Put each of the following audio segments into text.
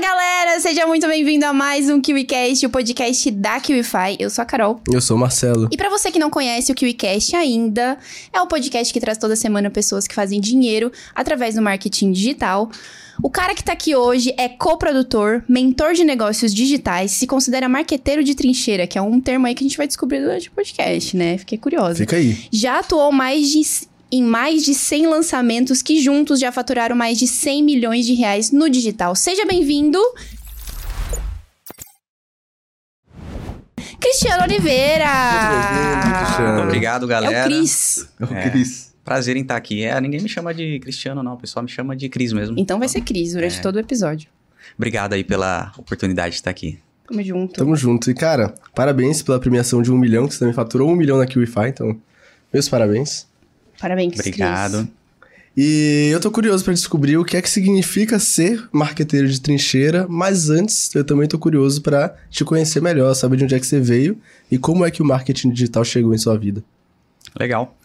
galera! Seja muito bem-vindo a mais um KiwiCast, o podcast da KiwiFi. Eu sou a Carol. Eu sou o Marcelo. E para você que não conhece o KiwiCast ainda, é o podcast que traz toda semana pessoas que fazem dinheiro através do marketing digital. O cara que tá aqui hoje é coprodutor, mentor de negócios digitais, se considera marqueteiro de trincheira, que é um termo aí que a gente vai descobrir durante o podcast, né? Fiquei curiosa. Fica aí. Já atuou mais de em mais de 100 lançamentos que juntos já faturaram mais de 100 milhões de reais no digital. Seja bem-vindo! Cristiano Oliveira! Cristiano. Obrigado, É galera. o Cris. É o É. Cris. Prazer em estar aqui. É, ninguém me chama de Cristiano, não. O pessoal me chama de Cris mesmo. Então vai ser Cris durante todo o episódio. Obrigado aí pela oportunidade de estar aqui. Tamo junto. Tamo junto. E, cara, parabéns pela premiação de um milhão, que você também faturou um milhão na KiwiFi, então, meus parabéns. Parabéns, Cris. Obrigado. E eu tô curioso pra descobrir o que é que significa ser marqueteiro de trincheira, mas antes eu também tô curioso pra te conhecer melhor, saber de onde é que você veio e como é que o marketing digital chegou em sua vida. Legal.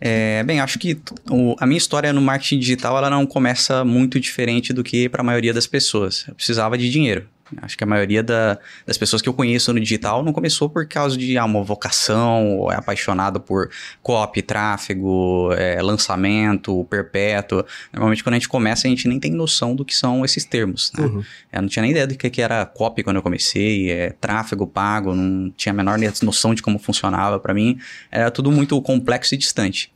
É, bem, acho que o- a minha história no marketing digital ela não começa muito diferente do que para a maioria das pessoas. Eu precisava de dinheiro. Acho que a maioria da- das pessoas que eu conheço no digital não começou por causa de ah, uma vocação, ou é apaixonado por copy, tráfego, é, lançamento, perpétuo. Normalmente, quando a gente começa, a gente nem tem noção do que são esses termos. Né? Uhum. Eu não tinha nem ideia do que, que era copy quando eu comecei, é, tráfego pago, não tinha a menor noção de como funcionava. Para mim, era tudo muito complexo e distante.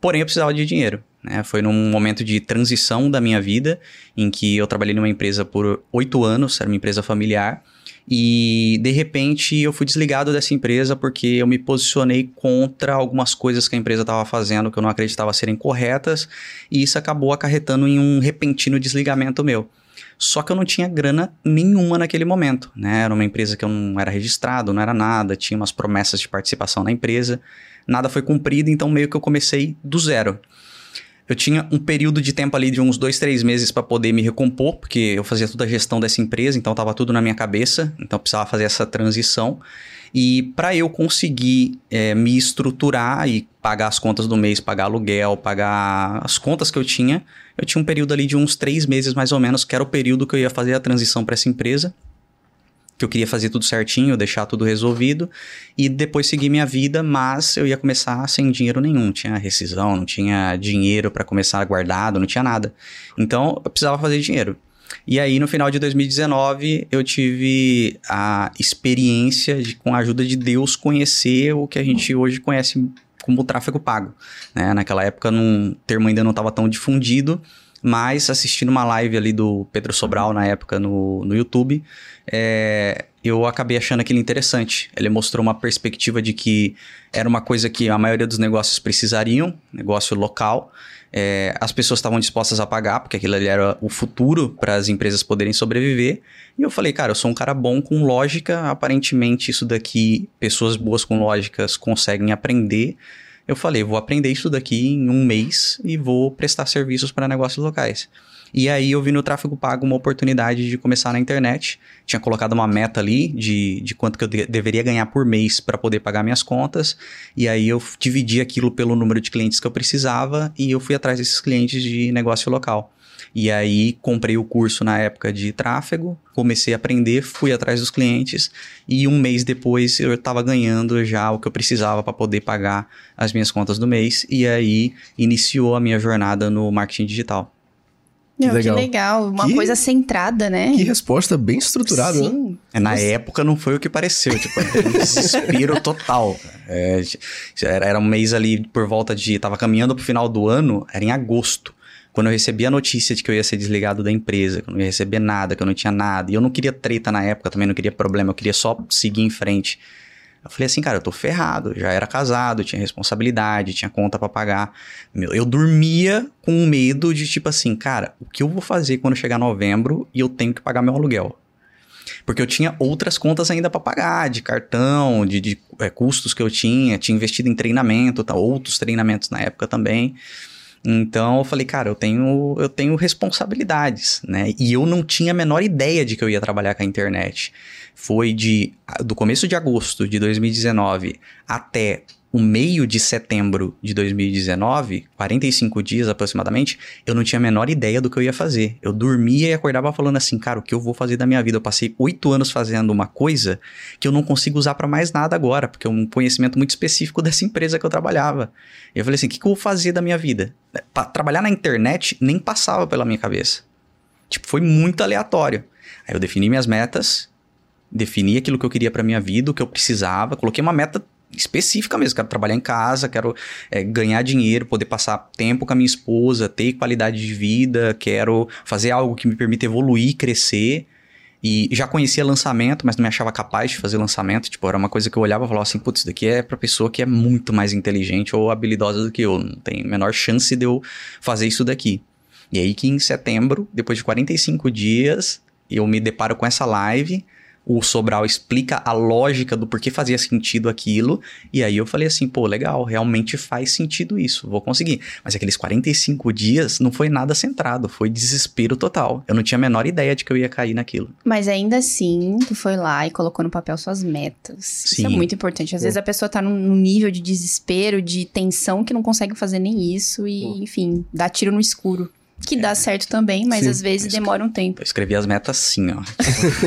Porém, eu precisava de dinheiro. Né? Foi num momento de transição da minha vida, em que eu trabalhei numa empresa por oito anos, era uma empresa familiar, e de repente eu fui desligado dessa empresa porque eu me posicionei contra algumas coisas que a empresa estava fazendo que eu não acreditava serem corretas, e isso acabou acarretando em um repentino desligamento meu. Só que eu não tinha grana nenhuma naquele momento, né? Era uma empresa que eu não era registrado, não era nada, tinha umas promessas de participação na empresa, nada foi cumprido, então meio que eu comecei do zero. Eu tinha um período de tempo ali de uns dois, três meses para poder me recompor, porque eu fazia toda a gestão dessa empresa, então estava tudo na minha cabeça, então eu precisava fazer essa transição. E para eu conseguir eh, me estruturar e pagar as contas do mês, pagar aluguel, pagar as contas que eu tinha, eu tinha um período ali de uns três meses mais ou menos, que era o período que eu ia fazer a transição para essa empresa que eu queria fazer tudo certinho, deixar tudo resolvido e depois seguir minha vida, mas eu ia começar sem dinheiro nenhum, não tinha rescisão, não tinha dinheiro para começar guardado, não tinha nada. Então eu precisava fazer dinheiro. E aí no final de 2019 eu tive a experiência de, com a ajuda de Deus, conhecer o que a gente hoje conhece como tráfego pago. Né? Naquela época num, o termo ainda não estava tão difundido, mas assistindo uma live ali do Pedro Sobral na época no, no YouTube, é, eu acabei achando aquilo interessante. Ele mostrou uma perspectiva de que era uma coisa que a maioria dos negócios precisariam, negócio local. É, as pessoas estavam dispostas a pagar, porque aquilo ali era o futuro para as empresas poderem sobreviver. E eu falei, cara, eu sou um cara bom com lógica, aparentemente isso daqui, pessoas boas com lógicas conseguem aprender. Eu falei, vou aprender isso daqui em um mês e vou prestar serviços para negócios locais. E aí eu vi no tráfego pago uma oportunidade de começar na internet. Tinha colocado uma meta ali de, de quanto que eu de- deveria ganhar por mês para poder pagar minhas contas. E aí eu dividi aquilo pelo número de clientes que eu precisava e eu fui atrás desses clientes de negócio local. E aí comprei o curso na época de tráfego, comecei a aprender, fui atrás dos clientes e um mês depois eu estava ganhando já o que eu precisava para poder pagar as minhas contas do mês. E aí iniciou a minha jornada no marketing digital. Que legal. legal. Uma Que- coisa centrada, né? Que resposta bem estruturada, né? Sim. É, Na Você- época não foi o que pareceu, tipo, era um desespero total. É, era, era um mês ali por volta de. Tava caminhando pro final do ano, era em agosto. Quando eu recebi a notícia de que eu ia ser desligado da empresa, que eu não ia receber nada, que eu não tinha nada. E eu não queria treta na época, também não queria problema, eu queria só seguir em frente. Eu falei assim, cara, eu tô ferrado. Já era casado, tinha responsabilidade, tinha conta pra pagar. Meu, eu dormia com medo de tipo assim, cara, o que eu vou fazer quando chegar novembro e eu tenho que pagar meu aluguel? Porque eu tinha outras contas ainda para pagar, de cartão, de, de é, custos que eu tinha, tinha investido em treinamento, tá, outros treinamentos na época também. Então eu falei, cara, eu tenho, eu tenho responsabilidades, né? E eu não tinha a menor ideia de que eu ia trabalhar com a internet. Foi de do começo de agosto de 2019 até o meio de setembro de 2019, 45 dias aproximadamente, eu não tinha a menor ideia do que eu ia fazer. Eu dormia e acordava falando assim, cara, o que eu vou fazer da minha vida? Eu passei oito anos fazendo uma coisa que eu não consigo usar para mais nada agora, porque é um conhecimento muito específico dessa empresa que eu trabalhava. Eu falei assim, o que, que eu vou fazer da minha vida? Pra trabalhar na internet nem passava pela minha cabeça. Tipo, foi muito aleatório. Aí eu defini minhas metas, defini aquilo que eu queria para minha vida, o que eu precisava, coloquei uma meta específica mesmo. Quero trabalhar em casa, quero é, ganhar dinheiro, poder passar tempo com a minha esposa, ter qualidade de vida, quero fazer algo que me permita evoluir, crescer. E já conhecia lançamento, mas não me achava capaz de fazer lançamento. Tipo, era uma coisa que eu olhava e falava assim: putz, isso daqui é pra pessoa que é muito mais inteligente ou habilidosa do que eu. Não tem a menor chance de eu fazer isso daqui. E aí que em setembro, depois de 45 dias, eu me deparo com essa live o Sobral explica a lógica do porquê fazia sentido aquilo. E aí eu falei assim, pô, legal, realmente faz sentido isso, vou conseguir. Mas aqueles 45 dias não foi nada centrado, foi desespero total. Eu não tinha a menor ideia de que eu ia cair naquilo. Mas ainda assim, tu foi lá e colocou no papel suas metas. Sim. Isso é muito importante. Às vezes a pessoa tá num nível de desespero, de tensão que não consegue fazer nem isso e, enfim, dá tiro no escuro. Que dá certo também, mas Sim. às vezes demora um tempo. Eu escrevi as metas assim, ó.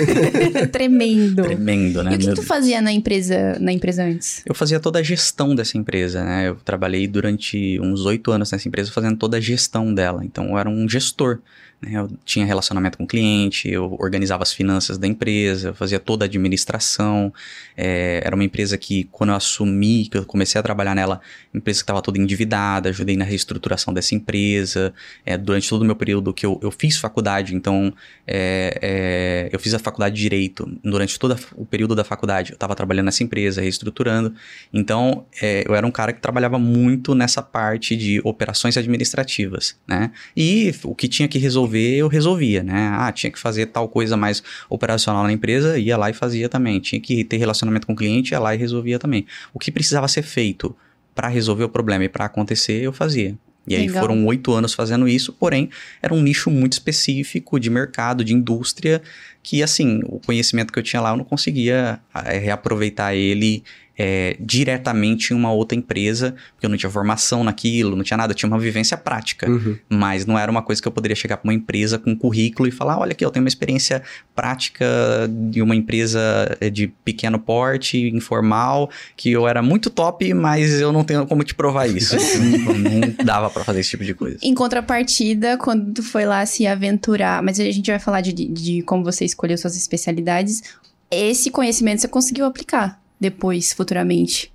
Tremendo. Tremendo, né? E o que, que tu fazia na empresa, na empresa antes? Eu fazia toda a gestão dessa empresa, né? Eu trabalhei durante uns oito anos nessa empresa fazendo toda a gestão dela. Então eu era um gestor. Né? Eu tinha relacionamento com o cliente, eu organizava as finanças da empresa, eu fazia toda a administração. É, era uma empresa que, quando eu assumi, que eu comecei a trabalhar nela, empresa que estava toda endividada, ajudei na reestruturação dessa empresa. É, durante todo o meu período que eu, eu fiz faculdade, então é, é eu fiz a faculdade de Direito. Durante todo o período da faculdade, eu estava trabalhando nessa empresa, reestruturando. Então, é, eu era um cara que trabalhava muito nessa parte de operações administrativas, né? E o que tinha que resolver resolver, eu resolvia, né? Ah, tinha que fazer tal coisa mais operacional na empresa, ia lá e fazia também. Tinha que ter relacionamento com o cliente, ia lá e resolvia também. O que precisava ser feito para resolver o problema e para acontecer, eu fazia. E aí Legal. foram oito anos fazendo isso, porém era um nicho muito específico de mercado, de indústria, que assim, o conhecimento que eu tinha lá eu não conseguia é, reaproveitar ele é, diretamente em uma outra empresa, porque eu não tinha formação naquilo, não tinha nada, eu tinha uma vivência prática. Uhum. Mas não era uma coisa que eu poderia chegar para uma empresa com um currículo e falar: olha aqui, eu tenho uma experiência prática de uma empresa é, de pequeno porte, informal, que eu era muito top, mas eu não tenho como te provar isso. não dava para fazer esse tipo de coisa. Em contrapartida, quando tu foi lá se aventurar, mas a gente vai falar de, de como você escolheu suas especialidades, esse conhecimento você conseguiu aplicar depois, futuramente?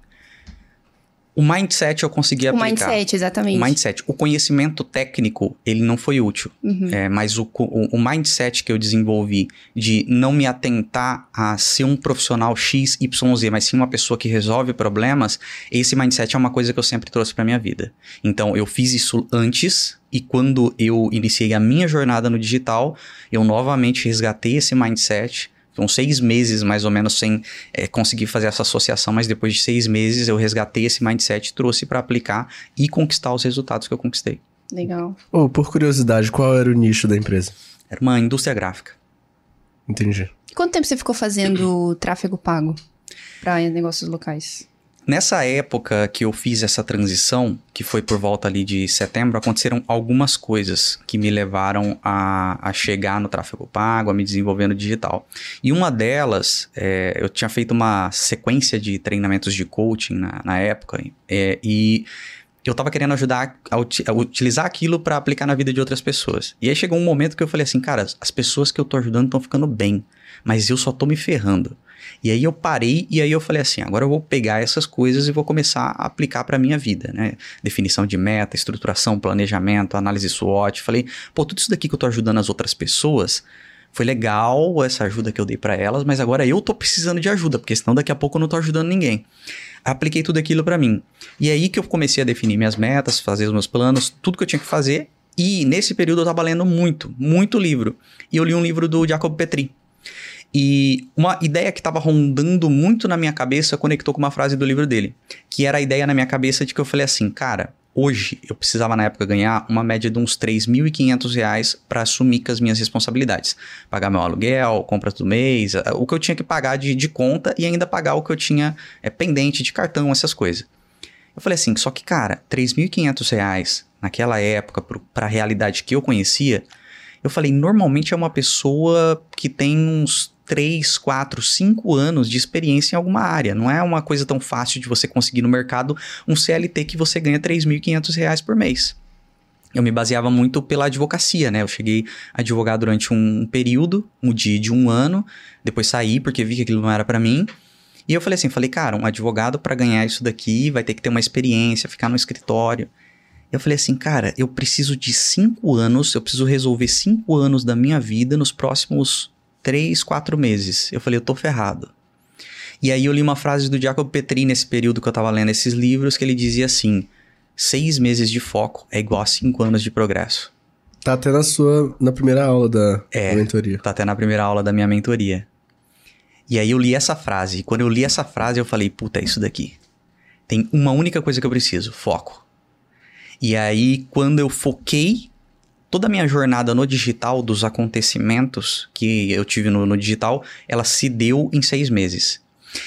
O mindset eu consegui aplicar. O mindset, exatamente. O mindset. O conhecimento técnico, ele não foi útil. Uhum. É, mas o, o, o, mindset que eu desenvolvi de não me atentar a ser um profissional X, Y, Z, mas sim uma pessoa que resolve problemas, esse mindset é uma coisa que eu sempre trouxe para minha vida. Então, eu fiz isso antes e quando eu iniciei a minha jornada no digital, eu novamente resgatei esse mindset então, seis meses mais ou menos sem é, conseguir fazer essa associação, mas depois de seis meses eu resgatei esse mindset, trouxe para aplicar e conquistar os resultados que eu conquistei. Legal. Oh, por curiosidade, qual era o nicho da empresa? Era uma indústria gráfica. Entendi. Quanto tempo você ficou fazendo tráfego pago para negócios locais? Nessa época que eu fiz essa transição, que foi por volta ali de setembro, aconteceram algumas coisas que me levaram a, a chegar no tráfego pago, a me desenvolver no digital. E uma delas, é, eu tinha feito uma sequência de treinamentos de coaching na, na época, é, e eu estava querendo ajudar a, a utilizar aquilo para aplicar na vida de outras pessoas. E aí chegou um momento que eu falei assim, cara, as pessoas que eu tô ajudando estão ficando bem, mas eu só tô me ferrando. E aí eu parei e aí eu falei assim, agora eu vou pegar essas coisas e vou começar a aplicar para minha vida, né? Definição de meta, estruturação, planejamento, análise SWOT. Falei, pô, tudo isso daqui que eu tô ajudando as outras pessoas, foi legal essa ajuda que eu dei para elas, mas agora eu tô precisando de ajuda, porque senão daqui a pouco eu não tô ajudando ninguém. Apliquei tudo aquilo para mim. E é aí que eu comecei a definir minhas metas, fazer os meus planos, tudo que eu tinha que fazer. E nesse período eu tava lendo muito, muito livro. E eu li um livro do Jacob Petri, e uma ideia que estava rondando muito na minha cabeça conectou com uma frase do livro dele, que era a ideia na minha cabeça de que eu falei assim, cara, hoje eu precisava na época ganhar uma média de uns 3.500 reais para assumir com as minhas responsabilidades. Pagar meu aluguel, compras do mês, o que eu tinha que pagar de, de conta e ainda pagar o que eu tinha é, pendente de cartão, essas coisas. Eu falei assim, só que, cara, 3.500 reais naquela época, para a realidade que eu conhecia, eu falei, normalmente é uma pessoa que tem uns 3, 4, 5 anos de experiência em alguma área. Não é uma coisa tão fácil de você conseguir no mercado um CLT que você ganha 3.500 reais por mês. Eu me baseava muito pela advocacia, né? Eu cheguei a advogar durante um período, um dia de um ano, depois saí porque vi que aquilo não era para mim. E eu falei assim, falei, cara, um advogado para ganhar isso daqui vai ter que ter uma experiência, ficar no escritório. Eu falei assim, cara, eu preciso de cinco anos, eu preciso resolver cinco anos da minha vida nos próximos três, quatro meses. Eu falei, eu tô ferrado. E aí eu li uma frase do Jacob Petri nesse período que eu tava lendo esses livros, que ele dizia assim: seis meses de foco é igual a cinco anos de progresso. Tá até na sua, na primeira aula da, É. da mentoria. Tá até na primeira aula da minha mentoria. E aí eu li essa frase. E quando eu li essa frase, eu falei, puta, é isso daqui. Tem uma única coisa que eu preciso: foco. E aí, quando eu foquei toda a minha jornada no digital, dos acontecimentos que eu tive no, no digital, ela se deu em seis meses.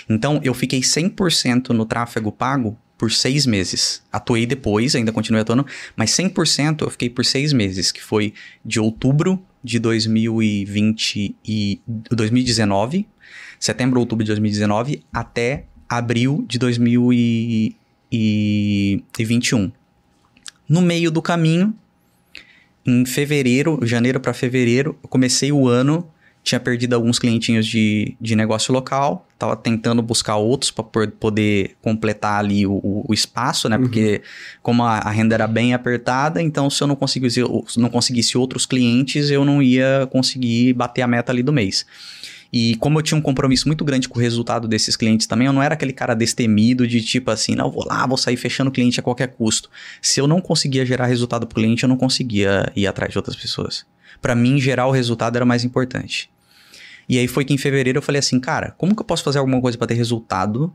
Então, eu fiquei 100% no tráfego pago por seis meses. Atuei depois, ainda continuei atuando, mas 100% eu fiquei por seis meses, que foi de outubro de 2020 e 2019, setembro, outubro de 2019, até abril de 2021. No meio do caminho, em fevereiro, janeiro para fevereiro, eu comecei o ano, tinha perdido alguns clientinhos de, de negócio local, tava tentando buscar outros para poder completar ali o, o- espaço, né? Porque como a, a renda era bem apertada, então se eu não conseguisse, não conseguisse outros clientes, eu não ia conseguir bater a meta ali do mês. E como eu tinha um compromisso muito grande com o resultado desses clientes também, eu não era aquele cara destemido de tipo assim, não, vou lá, vou sair fechando o cliente a qualquer custo. Se eu não conseguia gerar resultado pro cliente, eu não conseguia ir atrás de outras pessoas. Pra mim, gerar o resultado era mais importante. E aí foi que em fevereiro eu falei assim, cara, como que eu posso fazer alguma coisa pra ter resultado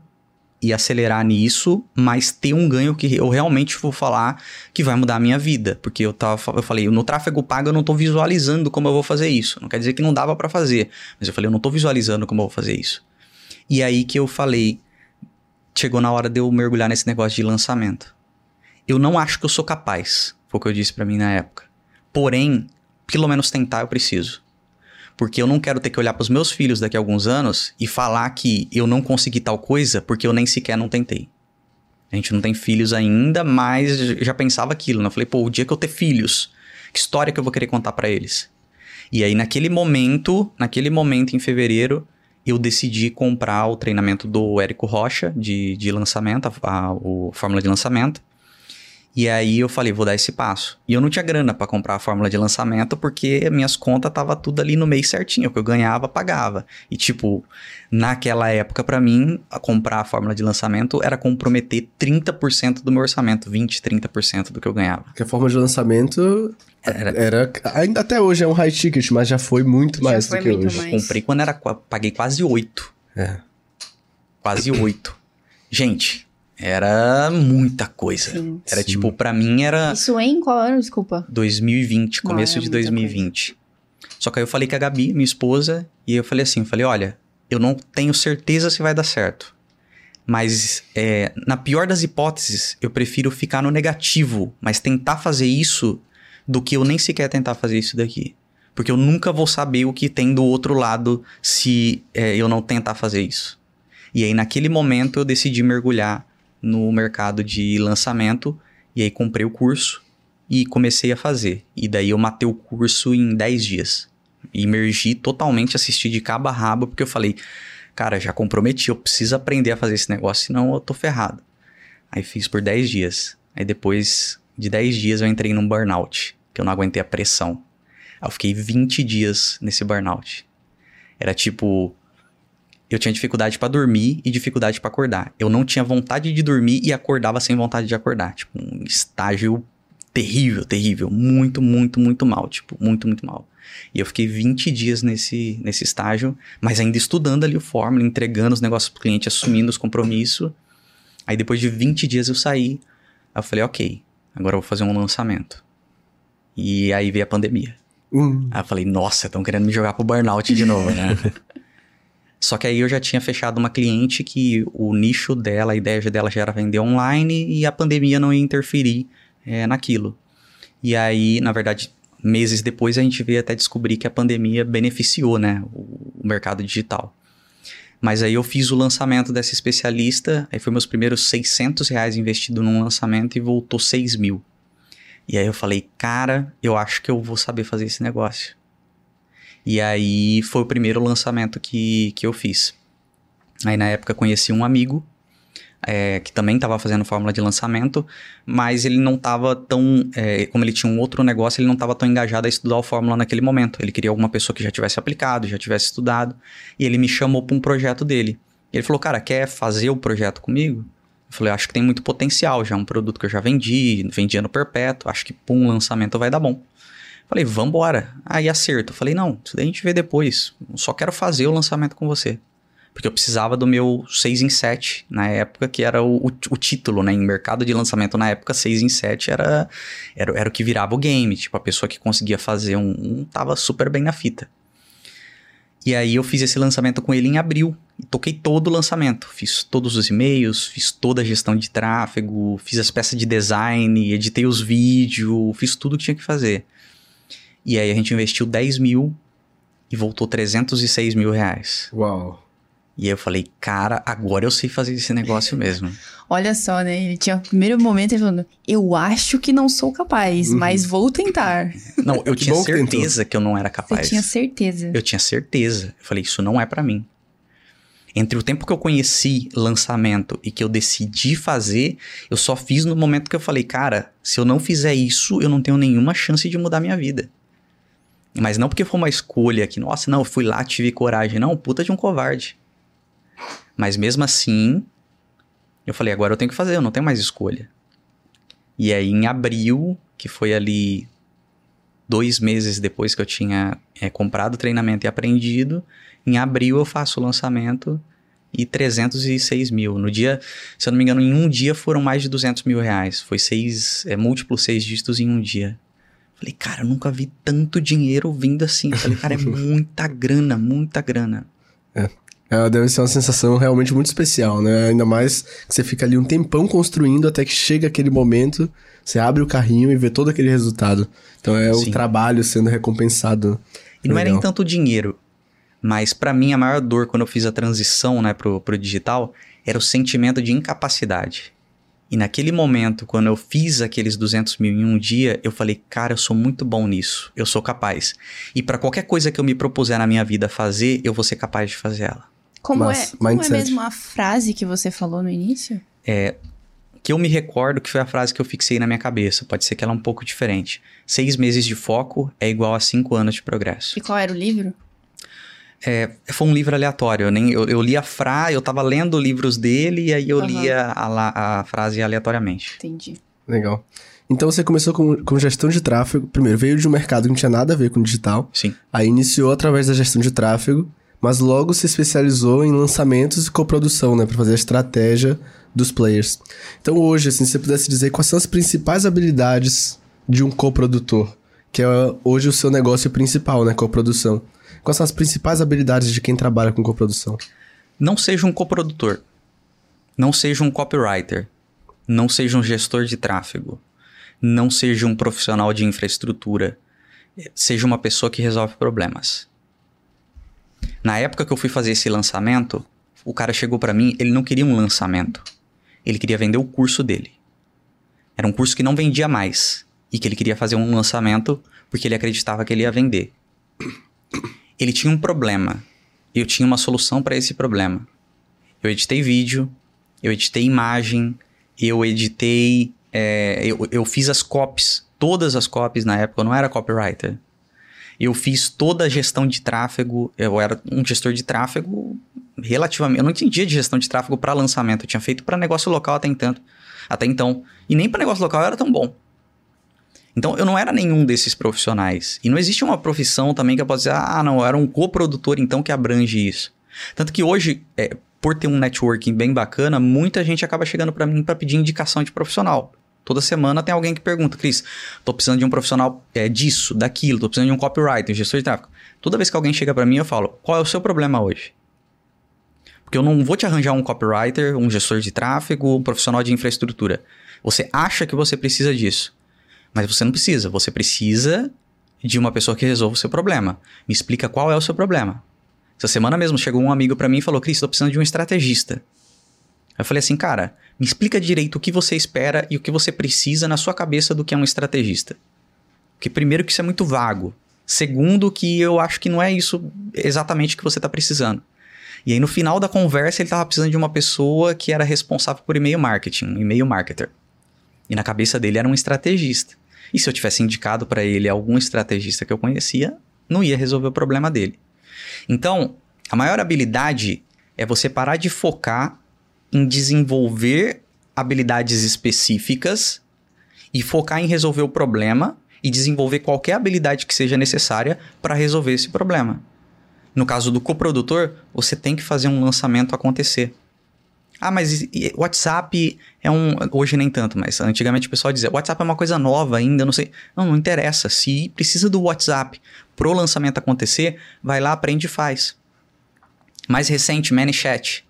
e acelerar nisso, mas ter um ganho que eu realmente vou falar que vai mudar a minha vida. Porque eu tava, eu falei, no tráfego pago eu não tô visualizando como eu vou fazer isso. Não quer dizer que não dava pra fazer, mas eu falei, eu não tô visualizando como eu vou fazer isso. E aí que eu falei, chegou na hora de eu mergulhar nesse negócio de lançamento. Eu não acho que eu sou capaz, foi o que eu disse pra mim na época. Porém, pelo menos tentar eu preciso. Porque eu não quero ter que olhar pros meus filhos daqui a alguns anos e falar que eu não consegui tal coisa porque eu nem sequer não tentei. A gente não tem filhos ainda, mas já pensava aquilo, né? Eu falei, pô, o dia que eu ter filhos, que história que eu vou querer contar pra eles? E aí, naquele momento, naquele momento em fevereiro, eu decidi comprar o treinamento do Érico Rocha de, de lançamento, a, a, o fórmula de lançamento. E aí eu falei, vou dar esse passo. E eu não tinha grana pra comprar a fórmula de lançamento porque minhas contas tava tudo ali no mês certinho, o que eu ganhava, pagava. E tipo, naquela época pra mim, a comprar a fórmula de lançamento era comprometer 30% do meu orçamento, 20, 30% do que eu ganhava. Porque a forma de lançamento Era- era... ainda até hoje é um high ticket, mas já foi muito Já mais foi do que muito hoje. mais. Comprei quando era paguei quase 8. É. Quase 8. Gente, era muita coisa. Sim. Era tipo, pra mim era Isso em qual ano, desculpa? 2020, Não, começo era de muita 2020. Só que aí eu falei com a Gabi, minha esposa, e eu falei assim, eu falei, olha, eu não tenho certeza se vai dar certo. Mas é, na pior das hipóteses, eu prefiro ficar no negativo, mas tentar fazer isso do que eu nem sequer tentar fazer isso daqui. Porque eu nunca vou saber o que tem do outro lado se é, eu não tentar fazer isso. E aí, naquele momento, eu decidi mergulhar no mercado de lançamento. E aí, comprei o curso e comecei a fazer. E daí, eu matei o curso em 10 dias. Imergi totalmente, assisti de cabo a rabo, porque eu falei, cara, já comprometi, eu preciso aprender a fazer esse negócio, senão eu tô ferrado. Aí, fiz por 10 dias. Aí, depois de 10 dias, eu entrei num burnout, que eu não aguentei a pressão. Aí, eu fiquei 20 dias nesse burnout. Era tipo, eu tinha dificuldade pra dormir e dificuldade pra acordar. Eu não tinha vontade de dormir e acordava sem vontade de acordar. Tipo, um estágio terrível, terrível. Muito, muito, muito mal. Tipo, muito, muito mal. E eu fiquei 20 dias nesse, nesse estágio, mas ainda estudando ali o fórmula, entregando os negócios pro cliente, assumindo os compromissos. Aí depois de 20 dias eu saí. Aí eu falei, ok, agora eu vou fazer um lançamento. E aí veio a pandemia. Hum. Aí eu falei, nossa, estão querendo me jogar pro burnout de novo, né? Só que aí eu já tinha fechado uma cliente que o nicho dela, a ideia dela já era vender online e a pandemia não ia interferir é, naquilo. E aí, na verdade, meses depois a gente veio até descobrir que a pandemia beneficiou, né, o, o mercado digital. Mas aí eu fiz o lançamento dessa especialista, aí foi meus primeiros 600 reais investido num lançamento e voltou 6 mil. E aí eu falei, cara, eu acho que eu vou saber fazer esse negócio. E aí foi o primeiro lançamento que, que eu fiz. Aí na época conheci um amigo é, que também estava fazendo fórmula de lançamento, mas ele não estava tão. É, como ele tinha um outro negócio, ele não estava tão engajado a estudar o fórmula naquele momento. Ele queria alguma pessoa que já tivesse aplicado, já tivesse estudado, e ele me chamou para um projeto dele. Ele falou, cara, quer fazer o projeto comigo? Eu falei, acho que tem muito potencial, já é um produto que eu já vendi, vendia no perpétuo, acho que para um lançamento vai dar bom. Falei, vambora. Aí acerto. Falei, não, isso daí a gente vê depois. Só quero fazer o lançamento com você. Porque eu precisava do meu 6 em 7 na época, que era o, o, o, título, né? Em mercado de lançamento na época, 6 em 7 era, era, era o que virava o game. Tipo, a pessoa que conseguia fazer um, um tava super bem na fita. E aí eu fiz esse lançamento com ele em abril. E toquei todo o lançamento. Fiz todos os e-mails, fiz toda a gestão de tráfego, fiz as peças de design, editei os vídeos, fiz tudo o que tinha que fazer. E aí a gente investiu 10 mil e voltou 306 mil reais. Uau. E aí eu falei, cara, agora eu sei fazer esse negócio mesmo. Olha só, né? Ele tinha o primeiro momento ele falando, eu acho que não sou capaz, uhum. mas vou tentar. Não, eu tinha certeza que, que eu não era capaz. Você tinha certeza. Eu tinha certeza. Eu falei, isso não é para mim. Entre o tempo que eu conheci lançamento e que eu decidi fazer, eu só fiz no momento que eu falei, cara, se eu não fizer isso, eu não tenho nenhuma chance de mudar minha vida. Mas não porque foi uma escolha que, nossa, não, eu fui lá, tive coragem. Não, puta de um covarde. Mas mesmo assim, eu falei, agora eu tenho que fazer, eu não tenho mais escolha. E aí em abril, que foi ali dois meses depois que eu tinha é, comprado o treinamento e aprendido, em abril eu faço o lançamento e 306 mil. No dia, se eu não me engano, em um dia foram mais de 200 mil reais. Foi seis, é, múltiplos seis dígitos em um dia. Falei, cara, eu nunca vi tanto dinheiro vindo assim. Falei, cara, é muita grana, muita grana. É. é. Deve ser uma sensação realmente muito especial, né? Ainda mais que você fica ali um tempão construindo até que chega aquele momento, você abre o carrinho e vê todo aquele resultado. Então é Sim. o trabalho sendo recompensado. E não Legal. é nem tanto dinheiro, mas para mim a maior dor quando eu fiz a transição né, pro, pro digital era o sentimento de incapacidade. E naquele momento, quando eu fiz aqueles 200 mil em um dia, eu falei, cara, eu sou muito bom nisso, eu sou capaz. E para qualquer coisa que eu me propuser na minha vida fazer, eu vou ser capaz de fazer ela. Como, Mas, é, como é mesmo a frase que você falou no início? É, que eu me recordo que foi a frase que eu fixei na minha cabeça. Pode ser que ela é um pouco diferente. Seis meses de foco é igual a cinco anos de progresso. E qual era o livro? É, foi um livro aleatório. Eu, nem, eu, eu li a frase, eu tava lendo livros dele e aí eu uhum. lia a, a, frase aleatoriamente. Entendi. Legal. Então você começou com, com gestão de tráfego. Primeiro, veio de um mercado que não tinha nada a ver com digital. Sim. Aí iniciou através da gestão de tráfego, mas logo se especializou em lançamentos e coprodução, né? Para fazer a estratégia dos players. Então hoje, assim, se você pudesse dizer quais são as principais habilidades de um coprodutor, que é hoje o seu negócio principal, né? Coprodução. Quais são as principais habilidades de quem trabalha com coprodução? Não seja um coprodutor. Não seja um copywriter. Não seja um gestor de tráfego. Não seja um profissional de infraestrutura. Seja uma pessoa que resolve problemas. Na época que eu fui fazer esse lançamento, o cara chegou para mim, ele não queria um lançamento. Ele queria vender o curso dele. Era um curso que não vendia mais e que ele queria fazer um lançamento porque ele acreditava que ele ia vender ele tinha um problema e eu tinha uma solução para esse problema. Eu editei vídeo, eu editei imagem, eu editei. É, eu, eu fiz as copies, todas as copies na época, eu não era copywriter. Eu fiz toda a gestão de tráfego, eu era um gestor de tráfego relativamente. Eu não entendia de gestão de tráfego para lançamento, eu tinha feito para negócio local até então. Até então. E nem para negócio local era tão bom. Então, eu não era nenhum desses profissionais. E não existe uma profissão também que eu possa dizer, ah, não, eu era um coprodutor, então, que abrange isso. Tanto que hoje, é, por ter um networking bem bacana, muita gente acaba chegando para mim para pedir indicação de profissional. Toda semana tem alguém que pergunta, Cris, tô precisando de um profissional é, disso, daquilo, tô precisando de um copywriter, um gestor de tráfego. Toda vez que alguém chega para mim, eu falo, qual é o seu problema hoje? Porque eu não vou te arranjar um copywriter, um gestor de tráfego, um profissional de infraestrutura. Você acha que você precisa disso. Mas você não precisa. Você precisa de uma pessoa que resolva o seu problema. Me explica qual é o seu problema. Essa semana mesmo chegou um amigo para mim e falou: Cris, estou precisando de um estrategista. Eu falei assim, cara, me explica direito o que você espera e o que você precisa na sua cabeça do que é um estrategista. Porque, primeiro, que isso é muito vago. Segundo, que eu acho que não é isso exatamente que você está precisando. E aí, no final da conversa, ele estava precisando de uma pessoa que era responsável por e-mail marketing, um e-mail marketer. E na cabeça dele era um estrategista. E se eu tivesse indicado para ele algum estrategista que eu conhecia, não ia resolver o problema dele. Então, a maior habilidade é você parar de focar em desenvolver habilidades específicas e focar em resolver o problema e desenvolver qualquer habilidade que seja necessária para resolver esse problema. No caso do coprodutor, você tem que fazer um lançamento acontecer. Ah, mas WhatsApp é um. Hoje nem tanto, mas antigamente o pessoal dizia: WhatsApp é uma coisa nova ainda, não sei. Não, não interessa. Se precisa do WhatsApp pro lançamento acontecer, vai lá, aprende e faz. Mais recente, ManyChat.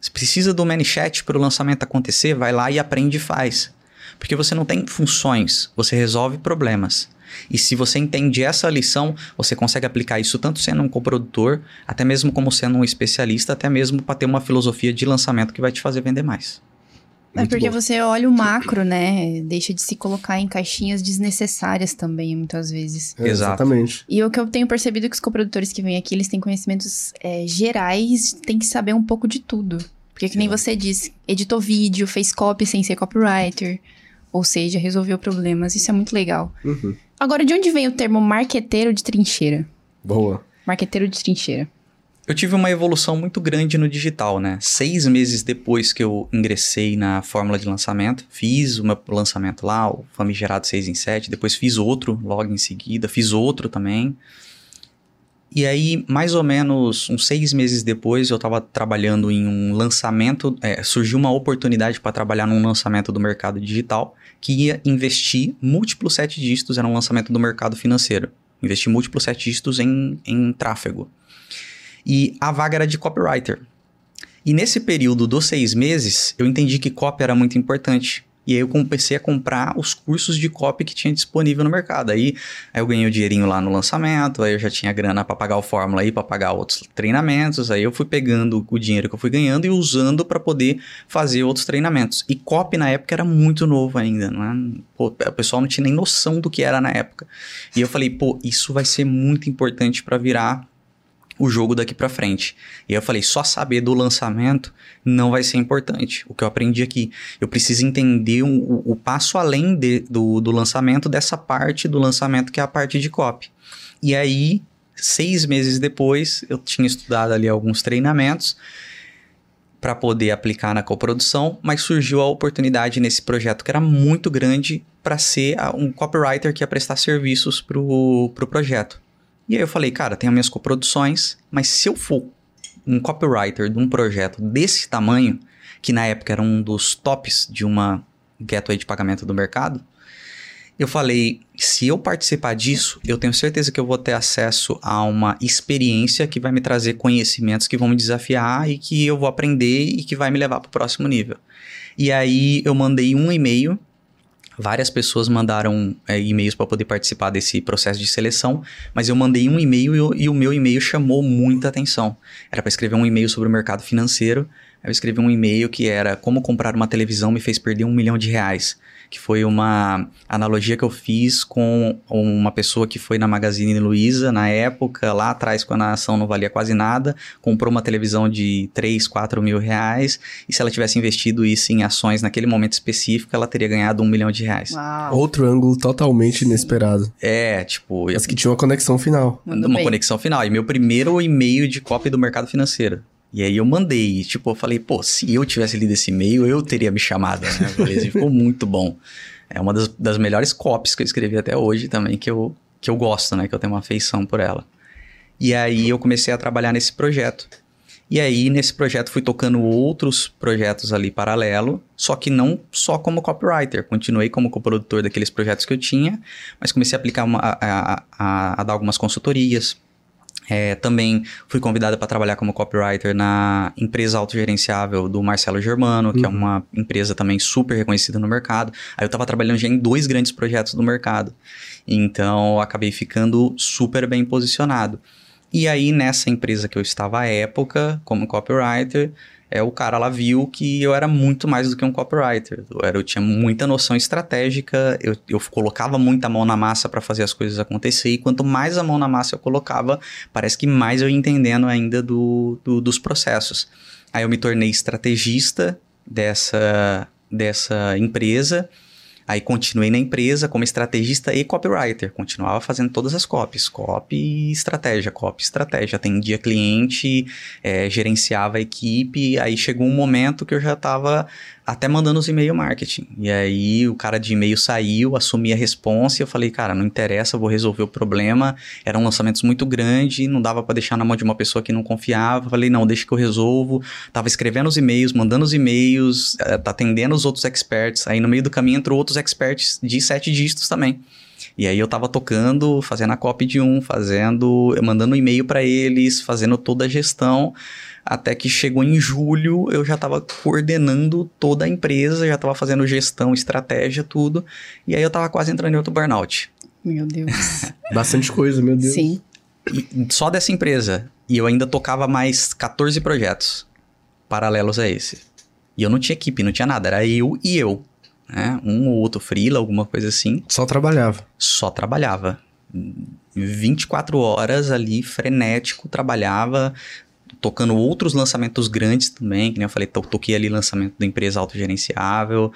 Se precisa do ManyChat para o lançamento acontecer, vai lá e aprende e faz. Porque você não tem funções, você resolve problemas. E se você entende essa lição, você consegue aplicar isso tanto sendo um coprodutor, até mesmo como sendo um especialista, até mesmo para ter uma filosofia de lançamento que vai te fazer vender mais. É porque você olha o macro, né? Deixa de se colocar em caixinhas desnecessárias também, muitas vezes. É, exatamente. E o que eu tenho percebido é que os coprodutores que vêm aqui, eles têm conhecimentos é, gerais, têm que saber um pouco de tudo. Porque que nem você disse, editou vídeo, fez copy sem ser copywriter. Ou seja, resolveu problemas. Isso é muito legal. Uhum. Agora, de onde vem o termo marqueteiro de trincheira? Boa. Marqueteiro de trincheira. Eu tive uma evolução muito grande no digital, né? Seis meses depois que eu ingressei na fórmula de lançamento, fiz o meu lançamento lá, o famigerado 6 em 7, depois fiz outro logo em seguida, fiz outro também. E aí, mais ou menos uns seis meses depois, eu estava trabalhando em um lançamento. É, surgiu uma oportunidade para trabalhar num lançamento do mercado digital que ia investir múltiplos sete dígitos, era um lançamento do mercado financeiro. Investir múltiplos sete dígitos em, em tráfego. E a vaga era de copywriter. E nesse período dos seis meses, eu entendi que copy era muito importante. E aí eu comecei a comprar os cursos de copy que tinha disponível no mercado. Aí, aí eu ganhei o dinheirinho lá no lançamento, aí eu já tinha grana para pagar o fórmula aí, para pagar outros treinamentos. Aí eu fui pegando o dinheiro que eu fui ganhando e usando para poder fazer outros treinamentos. E copy na época era muito novo ainda, não é? Pô, o pessoal não tinha nem noção do que era na época. E eu falei, pô, isso vai ser muito importante para virar o jogo daqui para frente. E eu falei, só saber do lançamento não vai ser importante. O que eu aprendi aqui, eu preciso entender o, o passo além de, do, do lançamento dessa parte do lançamento que é a parte de copy. E aí, seis meses depois, eu tinha estudado ali alguns treinamentos para poder aplicar na coprodução, mas surgiu a oportunidade nesse projeto que era muito grande para ser um copywriter que ia prestar serviços para o pro projeto. E aí eu falei, cara, tenho minhas coproduções, mas se eu for um copywriter de um projeto desse tamanho, que na época era um dos tops de uma gateway de pagamento do mercado, eu falei, se eu participar disso, eu tenho certeza que eu vou ter acesso a uma experiência que vai me trazer conhecimentos que vão me desafiar e que eu vou aprender e que vai me levar para o próximo nível. E aí eu mandei um e-mail Várias pessoas mandaram é, e-mails para poder participar desse processo de seleção, mas eu mandei um e-mail e, e o meu e-mail chamou muita atenção. Era para escrever um e-mail sobre o mercado financeiro. Eu escrevi um e-mail que era como comprar uma televisão me fez perder um milhão de reais que foi uma analogia que eu fiz com uma pessoa que foi na Magazine Luiza na época, lá atrás, quando a ação não valia quase nada, comprou uma televisão de 3, 4 mil reais, e se ela tivesse investido isso em ações naquele momento específico, ela teria ganhado um milhão de reais. Uau. Outro ângulo totalmente inesperado. É, tipo... Mas que tinha uma conexão final. Mandou uma bem. conexão final. E meu primeiro e-mail de cópia do mercado financeiro. E aí eu mandei, tipo, eu falei, pô, se eu tivesse lido esse e-mail, eu teria me chamado, né? Falei, assim, ficou muito bom. É uma das, das melhores copies que eu escrevi até hoje também, que eu, que eu gosto, né? Que eu tenho uma afeição por ela. E aí eu comecei a trabalhar nesse projeto. E aí, nesse projeto, fui tocando outros projetos ali paralelo, só que não só como copywriter. Continuei como coprodutor daqueles projetos que eu tinha, mas comecei a aplicar uma, a, a, a, a dar algumas consultorias, É, também fui convidado para trabalhar como copywriter na empresa autogerenciável do Marcelo Germano, que é uma empresa também super reconhecida no mercado. Aí eu estava trabalhando já em dois grandes projetos do mercado. Então acabei ficando super bem posicionado. E aí nessa empresa que eu estava à época, como copywriter, é, o cara lá viu que eu era muito mais do que um copywriter. Eu, era, eu tinha muita noção estratégica, eu, eu colocava muita mão na massa para fazer as coisas acontecer, e quanto mais a mão na massa eu colocava, parece que mais eu ia entendendo ainda do, do dos processos. Aí eu me tornei estrategista dessa, dessa empresa. Aí continuei na empresa como estrategista e copywriter. Continuava fazendo todas as copies. Copy estratégia, copy estratégia. Atendia cliente, é, gerenciava a equipe. Aí chegou um momento que eu já estava até mandando os e-mail marketing. E aí o cara de e-mail saiu, assumi a responsa e eu falei, cara, não interessa, vou resolver o problema. Eram lançamentos muito grandes, não dava para deixar na mão de uma pessoa que não confiava. Falei, não, deixa que eu resolvo. Tava escrevendo os e-mails, mandando os e-mails, eh, atendendo os outros experts. Aí no meio do caminho entrou outros experts de sete dígitos também. E aí eu tava tocando, fazendo a copy de um, fazendo, mandando e-mail para eles, fazendo toda a gestão. Até que chegou em julho, eu já estava coordenando toda a empresa, já estava fazendo gestão, estratégia, tudo. E aí eu estava quase entrando em outro burnout. Meu Deus. Bastante coisa, meu Deus. Sim. E só dessa empresa. E eu ainda tocava mais 14 projetos paralelos a esse. E eu não tinha equipe, não tinha nada. Era eu e eu. Né? Um ou outro freela, alguma coisa assim. Só trabalhava. Só trabalhava. 24 horas ali, frenético, trabalhava, tocando outros lançamentos grandes também, que nem eu falei, to toquei ali lançamento da empresa autogerenciável.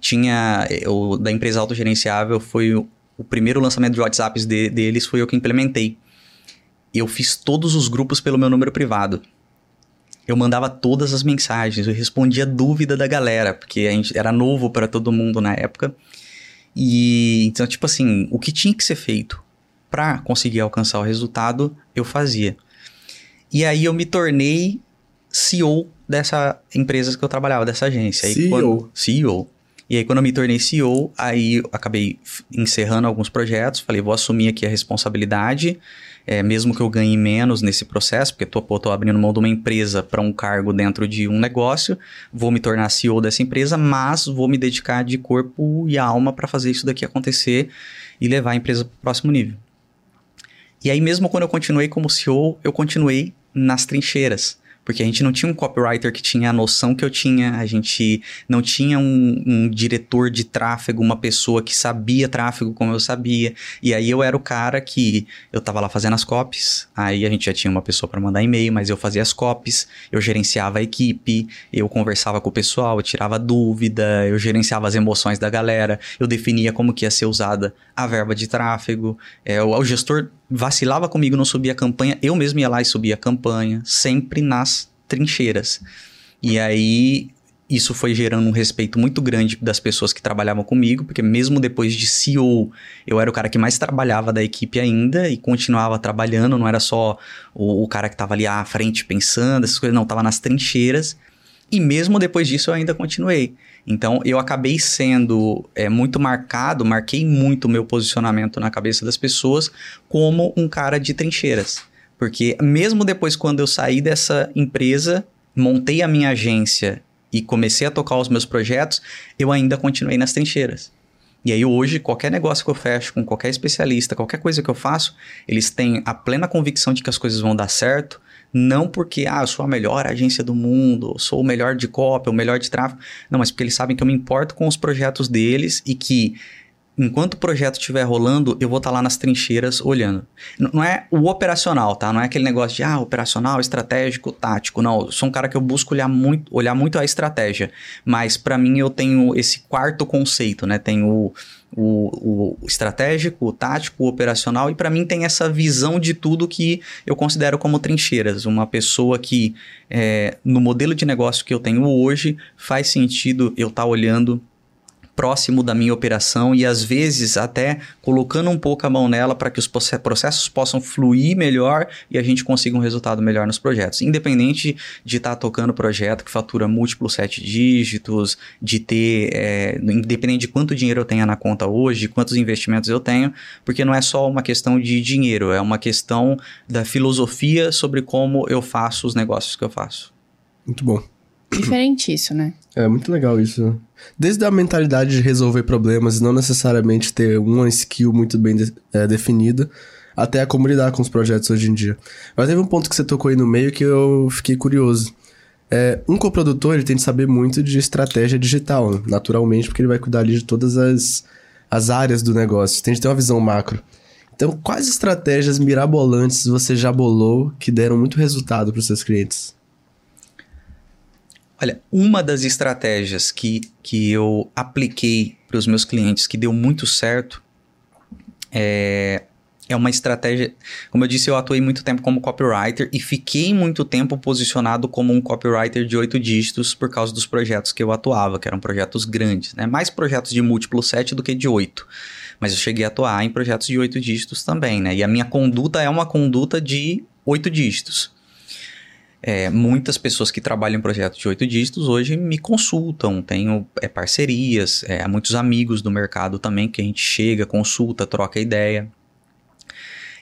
Tinha. O, da empresa autogerenciável foi o, o primeiro lançamento de WhatsApps de, deles, foi eu que implementei. Eu fiz todos os grupos pelo meu número privado. Eu mandava todas as mensagens, eu respondia dúvida da galera, porque a gente era novo para todo mundo na época. E então, tipo assim, o que tinha que ser feito para conseguir alcançar o resultado, eu fazia. E aí eu me tornei CEO dessa empresa que eu trabalhava, dessa agência. Aí, CEO? Quando, CEO. E aí, quando eu me tornei CEO, aí eu acabei encerrando alguns projetos. Falei, vou assumir aqui a responsabilidade, é, mesmo que eu ganhe menos nesse processo, porque tô, pô, tô abrindo mão de uma empresa para um cargo dentro de um negócio. Vou me tornar CEO dessa empresa, mas vou me dedicar de corpo e alma para fazer isso daqui acontecer e levar a empresa para o próximo nível. E aí, mesmo quando eu continuei como CEO, eu continuei nas trincheiras. Porque a gente não tinha um copywriter que tinha a noção que eu tinha, a gente não tinha um, um, diretor de tráfego, uma pessoa que sabia tráfego como eu sabia. E aí eu era o cara que eu tava lá fazendo as copies, aí a gente já tinha uma pessoa para mandar e-mail, mas eu fazia as copies, eu gerenciava a equipe, eu conversava com o pessoal, eu tirava dúvida, eu gerenciava as emoções da galera, eu definia como que ia ser usada a verba de tráfego. É, o, o gestor vacilava comigo, não subia a campanha, eu mesmo ia lá e subia a campanha, sempre nas trincheiras. E aí isso foi gerando um respeito muito grande das pessoas que trabalhavam comigo, porque mesmo depois de CEO, eu era o cara que mais trabalhava da equipe ainda e continuava trabalhando, não era só o, o cara que estava ali à frente pensando, essas coisas, não, estava nas trincheiras. E mesmo depois disso eu ainda continuei. Então eu acabei sendo é, muito marcado, marquei muito o meu posicionamento na cabeça das pessoas como um cara de trincheiras. Porque mesmo depois, quando eu saí dessa empresa, montei a minha agência e comecei a tocar os meus projetos, eu ainda continuei nas trincheiras. E aí hoje, qualquer negócio que eu fecho com qualquer especialista, qualquer coisa que eu faço, eles têm a plena convicção de que as coisas vão dar certo, não porque, ah, eu sou a melhor agência do mundo, sou o melhor de cópia, o melhor de tráfego. Não, mas porque eles sabem que eu me importo com os projetos deles e que enquanto o projeto estiver rolando, eu vou estar tá lá nas trincheiras olhando. Não é o operacional, tá? Não é aquele negócio de, ah, operacional, estratégico, tático. Não, eu sou um cara que eu busco olhar muito, olhar muito a estratégia. Mas para mim eu tenho esse quarto conceito, né? Tenho o, o, o estratégico, o tático, o operacional. E para mim tem essa visão de tudo que eu considero como trincheiras. Uma pessoa que, é, no modelo de negócio que eu tenho hoje, faz sentido eu estar tá olhando próximo da minha operação e às vezes até colocando um pouco a mão nela para que os processos possam fluir melhor e a gente consiga um resultado melhor nos projetos. Independente de estar tá tocando projeto que fatura múltiplos sete dígitos, de ter, é, independente de quanto dinheiro eu tenha na conta hoje, de quantos investimentos eu tenho, porque não é só uma questão de dinheiro, é uma questão da filosofia sobre como eu faço os negócios que eu faço. Muito bom. Diferente isso, né? É muito legal isso. Desde a mentalidade de resolver problemas e não necessariamente ter uma skill muito bem de, é, definida, até a como lidar com os projetos hoje em dia. Mas teve um ponto que você tocou aí no meio que eu fiquei curioso. É, um coprodutor ele tem que saber muito de estratégia digital, né? naturalmente, porque ele vai cuidar ali de todas as, as áreas do negócio. Tem que ter uma visão macro. Então, quais estratégias mirabolantes você já bolou que deram muito resultado para os seus clientes? Olha, uma das estratégias que, que eu apliquei para os meus clientes que deu muito certo é, é uma estratégia. Como eu disse, eu atuei muito tempo como copywriter e fiquei muito tempo posicionado como um copywriter de oito dígitos por causa dos projetos que eu atuava, que eram projetos grandes, né? Mais projetos de múltiplo sete do que de oito. Mas eu cheguei a atuar em projetos de oito dígitos também, né? E a minha conduta é uma conduta de oito dígitos. É, muitas pessoas que trabalham em projetos de oito dígitos hoje me consultam, tenho é, parcerias, é, muitos amigos do mercado também que a gente chega, consulta, troca ideia.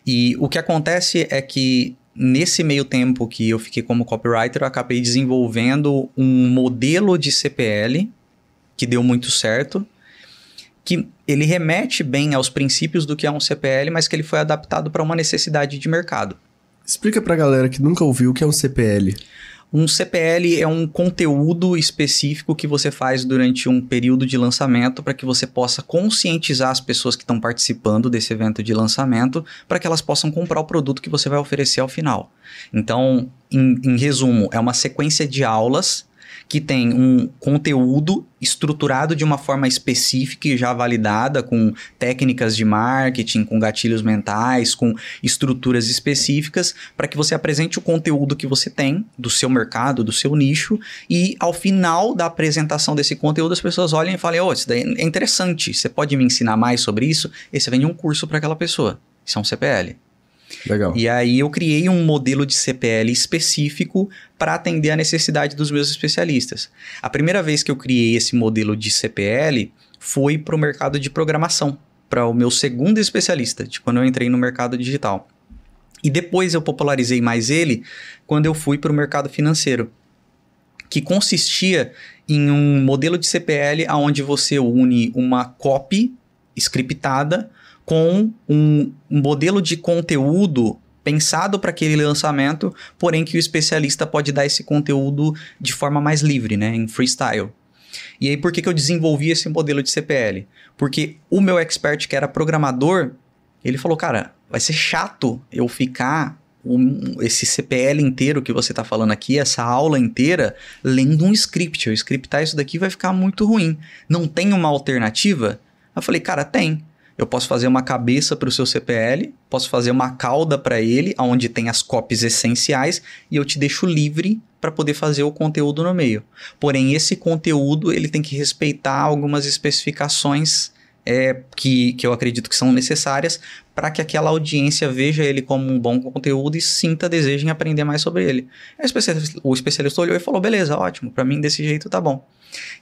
E o que acontece é que nesse meio tempo que eu fiquei como copywriter, eu acabei desenvolvendo um modelo de CPL que deu muito certo, que ele remete bem aos princípios do que é um CPL, mas que ele foi adaptado para uma necessidade de mercado. Explica pra galera que nunca ouviu o que é um CPL. Um CPL é um conteúdo específico que você faz durante um período de lançamento para que você possa conscientizar as pessoas que estão participando desse evento de lançamento para que elas possam comprar o produto que você vai oferecer ao final. Então, em, em resumo, é uma sequência de aulas que tem um conteúdo estruturado de uma forma específica e já validada com técnicas de marketing, com gatilhos mentais, com estruturas específicas, para que você apresente o conteúdo que você tem do seu mercado, do seu nicho, e ao final da apresentação desse conteúdo as pessoas olhem e falem: "Oh, isso daí é interessante, você pode me ensinar mais sobre isso?" E você vende um curso para aquela pessoa. Isso é um CPL. Legal. E aí eu criei um modelo de CPL específico para atender a necessidade dos meus especialistas. A primeira vez que eu criei esse modelo de CPL foi para o mercado de programação, para o meu segundo especialista, de quando eu entrei no mercado digital. E depois eu popularizei mais ele quando eu fui para o mercado financeiro, que consistia em um modelo de CPL onde você une uma copy scriptada com um, modelo de conteúdo pensado para aquele lançamento, porém que o especialista pode dar esse conteúdo de forma mais livre, né, em freestyle. E aí por que, que eu desenvolvi esse modelo de CPL? Porque o meu expert que era programador, ele falou, cara, vai ser chato eu ficar um, esse CPL inteiro que você está falando aqui, essa aula inteira, lendo um script. Eu scriptar isso daqui vai ficar muito ruim. Não tem uma alternativa? Eu falei, cara, tem. Eu posso fazer uma cabeça para o seu CPL, posso fazer uma cauda para ele, onde tem as copies essenciais, e eu te deixo livre para poder fazer o conteúdo no meio. Porém, esse conteúdo ele tem que respeitar algumas especificações é, que, que eu acredito que são necessárias para que aquela audiência veja ele como um bom conteúdo e sinta desejo em aprender mais sobre ele. O especialista olhou e falou: beleza, ótimo, para mim desse jeito tá bom.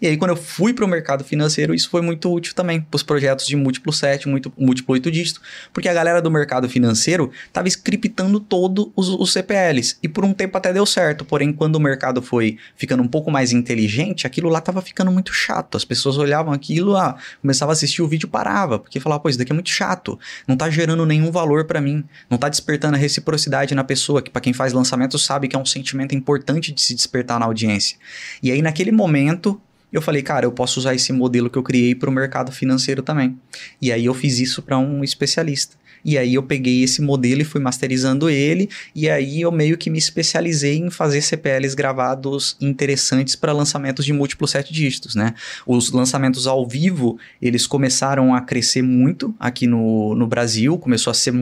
E aí, quando eu fui para o mercado financeiro, isso foi muito útil também para os projetos de múltiplo 7, muito, múltiplo 8 dígitos, porque a galera do mercado financeiro estava scriptando todos os, os, CPLs. E por um tempo até deu certo, porém, quando o mercado foi ficando um pouco mais inteligente, aquilo lá estava ficando muito chato. As pessoas olhavam aquilo, ah, começava a assistir o vídeo parava, porque falava, pô, isso daqui é muito chato, não está gerando nenhum valor para mim, não está despertando a reciprocidade na pessoa, que para quem faz lançamento sabe que é um sentimento importante de se despertar na audiência. E aí, naquele momento, eu falei, cara, eu posso usar esse modelo que eu criei para o mercado financeiro também. E aí eu fiz isso para um especialista. E aí eu peguei esse modelo e fui masterizando ele, e aí eu meio que me especializei em fazer CPLs gravados interessantes para lançamentos de múltiplos sete dígitos, né? Os lançamentos ao vivo, eles começaram a crescer muito aqui no, no Brasil, começou a ser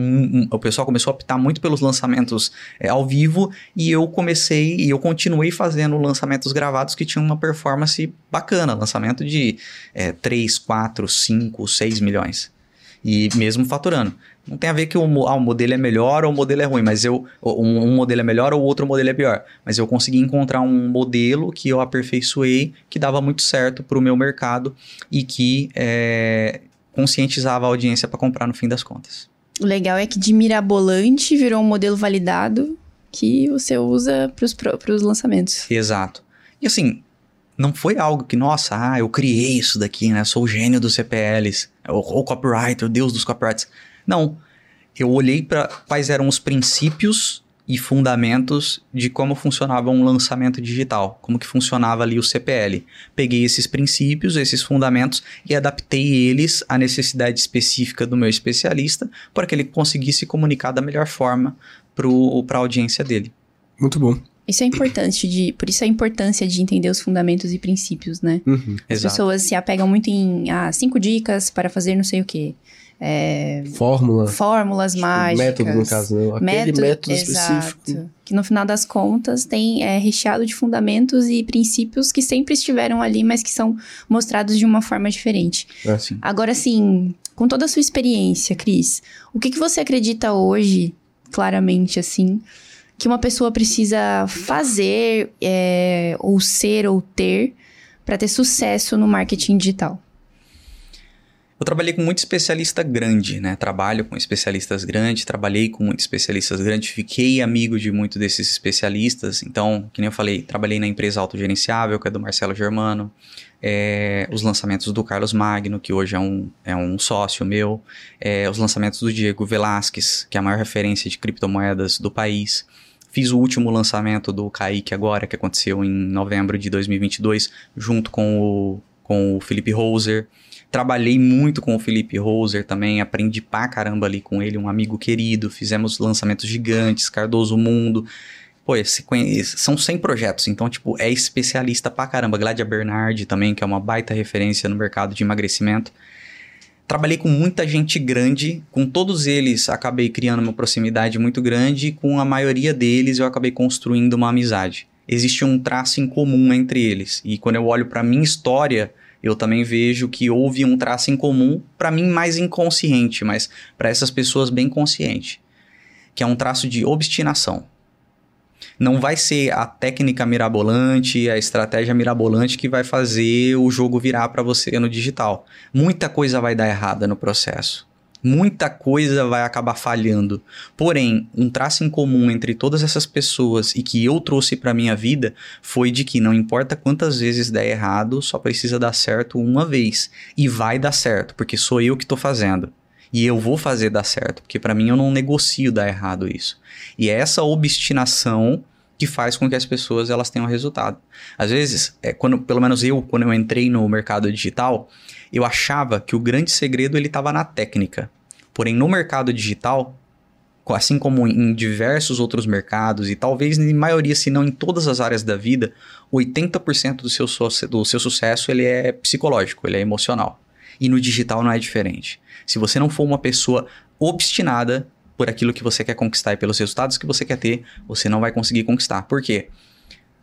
o pessoal começou a optar muito pelos lançamentos é, ao vivo, e eu comecei e eu continuei fazendo lançamentos gravados que tinham uma performance bacana, lançamento de é, 3, 4, 5, 6 milhões. E mesmo faturando. Não tem a ver que o, ah, o modelo é melhor ou o modelo é ruim, mas eu. Um, um modelo é melhor ou o outro modelo é pior. Mas eu consegui encontrar um modelo que eu aperfeiçoei, que dava muito certo para o meu mercado e que é, conscientizava a audiência para comprar no fim das contas. O legal é que de mirabolante virou um modelo validado que você usa para os lançamentos. Exato. E assim, não foi algo que, nossa, ah, eu criei isso daqui, né? Sou o gênio dos CPLs, o, o copywriter, o deus dos copywriters. Não. Eu olhei para quais eram os princípios e fundamentos de como funcionava um lançamento digital, como que funcionava ali o CPL. Peguei esses princípios, esses fundamentos e adaptei eles à necessidade específica do meu especialista para que ele conseguisse comunicar da melhor forma para a audiência dele. Muito bom. Isso é importante, de, por isso a importância de entender os fundamentos e princípios, né? Uhum. As Exato. pessoas se apegam muito em ah, cinco dicas para fazer não sei o quê. É, Fórmula. fórmulas mágicas. Método, no caso, né? Aquele método, método específico. Exato. Que no final das contas tem é, recheado de fundamentos e princípios que sempre estiveram ali, mas que são mostrados de uma forma diferente. É, sim. Agora, assim, com toda a sua experiência, Cris, o que, que você acredita hoje, claramente, assim, que uma pessoa precisa fazer, é, ou ser, ou ter, para ter sucesso no marketing digital? Eu trabalhei com muito especialista grande, né? Trabalho com especialistas grandes, trabalhei com muitos especialistas grandes, fiquei amigo de muitos desses especialistas. Então, que nem eu falei, trabalhei na empresa autogerenciável, que é do Marcelo Germano, é, os lançamentos do Carlos Magno, que hoje é um, é um sócio meu, é, os lançamentos do Diego Velasquez, que é a maior referência de criptomoedas do país. Fiz o último lançamento do Kaique agora, que aconteceu em novembro de 2022, junto com o, com o Felipe Roser. Trabalhei muito com o Felipe Roser também, aprendi pra caramba ali com ele, um amigo querido. Fizemos lançamentos gigantes, Cardoso Mundo. Pô, esse, são 100 projetos, então, tipo, é especialista pra caramba. Gladia Bernard também, que é uma baita referência no mercado de emagrecimento. Trabalhei com muita gente grande, com todos eles acabei criando uma proximidade muito grande e com a maioria deles eu acabei construindo uma amizade. Existe um traço em comum entre eles, e quando eu olho para minha história, eu também vejo que houve um traço em comum, para mim mais inconsciente, mas para essas pessoas bem consciente, que é um traço de obstinação. Não vai ser a técnica mirabolante, a estratégia mirabolante que vai fazer o jogo virar para você no digital. Muita coisa vai dar errada no processo muita coisa vai acabar falhando. Porém, um traço em comum entre todas essas pessoas e que eu trouxe para minha vida foi de que não importa quantas vezes der errado, só precisa dar certo uma vez e vai dar certo, porque sou eu que estou fazendo. E eu vou fazer dar certo, porque para mim eu não negocio dar errado isso. E é essa obstinação que faz com que as pessoas elas tenham resultado. Às vezes, é, quando, pelo menos eu, quando eu entrei no mercado digital, eu achava que o grande segredo ele estava na técnica. Porém, no mercado digital, assim como em diversos outros mercados e talvez em maioria, se não em todas as áreas da vida, 80% do seu, do seu sucesso ele é psicológico, ele é emocional. E no digital não é diferente. Se você não for uma pessoa obstinada por aquilo que você quer conquistar e pelos resultados que você quer ter, você não vai conseguir conquistar. Por quê?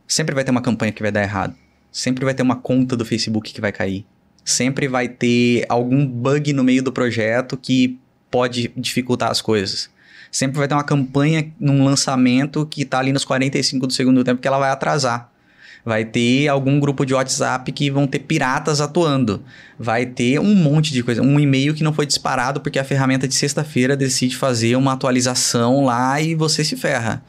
Sempre vai ter uma campanha que vai dar errado. Sempre vai ter uma conta do Facebook que vai cair sempre vai ter algum bug no meio do projeto que pode dificultar as coisas. Sempre vai ter uma campanha num lançamento que está ali nos 45 do segundo tempo que ela vai atrasar. Vai ter algum grupo de WhatsApp que vão ter piratas atuando. Vai ter um monte de coisa. Um e-mail que não foi disparado porque a ferramenta de sexta-feira decide fazer uma atualização lá e você se ferra.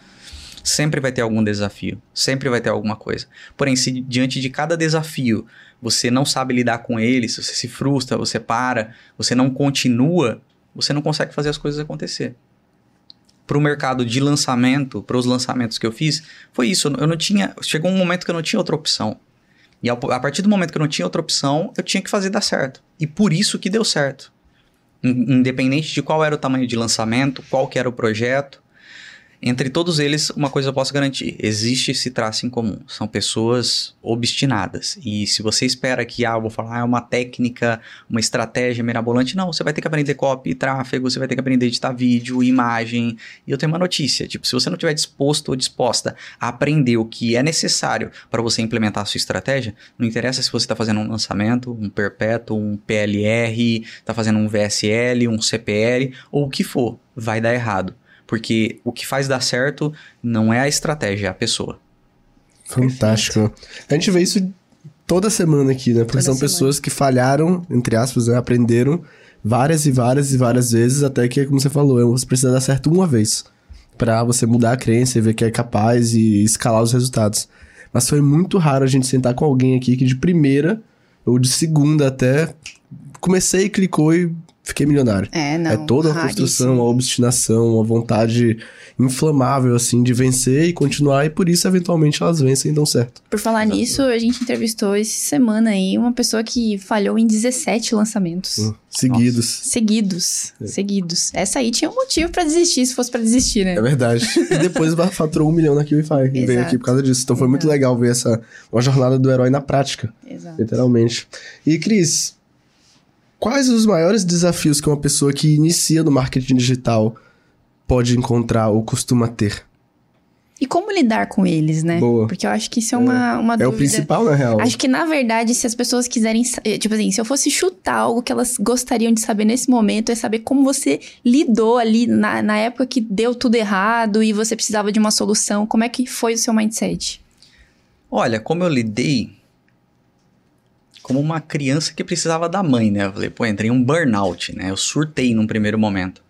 Sempre vai ter algum desafio. Sempre vai ter alguma coisa. Porém, se diante de cada desafio você não sabe lidar com ele, se você se frustra, você para, você não continua, você não consegue fazer as coisas acontecer. Para o mercado de lançamento, para os lançamentos que eu fiz, foi isso. Eu não tinha. Chegou um momento que eu não tinha outra opção. E a partir do momento que eu não tinha outra opção, eu tinha que fazer dar certo. E por isso que deu certo. Independente de qual era o tamanho de lançamento, qual que era o projeto, entre todos eles, uma coisa eu posso garantir: existe esse traço em comum. São pessoas obstinadas. E se você espera que, ah, vou falar, é uma técnica, uma estratégia mirabolante, não, você vai ter que aprender copy, tráfego, você vai ter que aprender a editar vídeo, imagem. E eu tenho uma notícia: tipo, se você não estiver disposto ou disposta a aprender o que é necessário para você implementar a sua estratégia, não interessa se você está fazendo um lançamento, um perpétuo, um PLR, está fazendo um VSL, um CPL ou o que for, vai dar errado. Porque o que faz dar certo não é a estratégia, é a pessoa. Fantástico. Perfeito. A gente vê isso toda semana aqui, né? Porque toda são semana. pessoas que falharam, entre aspas, né? aprenderam várias e várias e várias vezes, até que, como você falou, você precisa dar certo uma vez para você mudar a crença e ver que é capaz e escalar os resultados. Mas foi muito raro a gente sentar com alguém aqui que de primeira ou de segunda até comecei, clicou e fiquei milionário. É, não. É toda a construção, a obstinação, a vontade inflamável, assim, de vencer e continuar, e por isso, eventualmente, elas vencem e dão certo. Por falar Exato. nisso, a gente entrevistou essa semana aí uma pessoa que falhou em 17 lançamentos. Hum, seguidos. Nossa. Seguidos. É. Seguidos. Essa aí tinha um motivo para desistir, se fosse para desistir, né? É verdade. e depois faturou um milhão na QIFI e veio aqui por causa disso. Então foi Exato. muito legal ver essa uma jornada do herói na prática. Exato. Literalmente. E, Cris, Quais os maiores desafios que uma pessoa que inicia no marketing digital pode encontrar ou costuma ter? E como lidar com eles, né? Boa. Porque eu acho que isso é uma, uma é dúvida. É o principal, na real. Acho que, na verdade, se as pessoas quiserem... Eh, tipo assim, se eu fosse chutar algo que elas gostariam de saber nesse momento, é saber como você lidou ali na, na época que deu tudo errado e você precisava de uma solução. Como é que foi o seu mindset? Olha, como eu lidei como uma criança que precisava da mãe, né? Eu falei, pô, entrei em um burnout, né? Eu surtei num primeiro momento.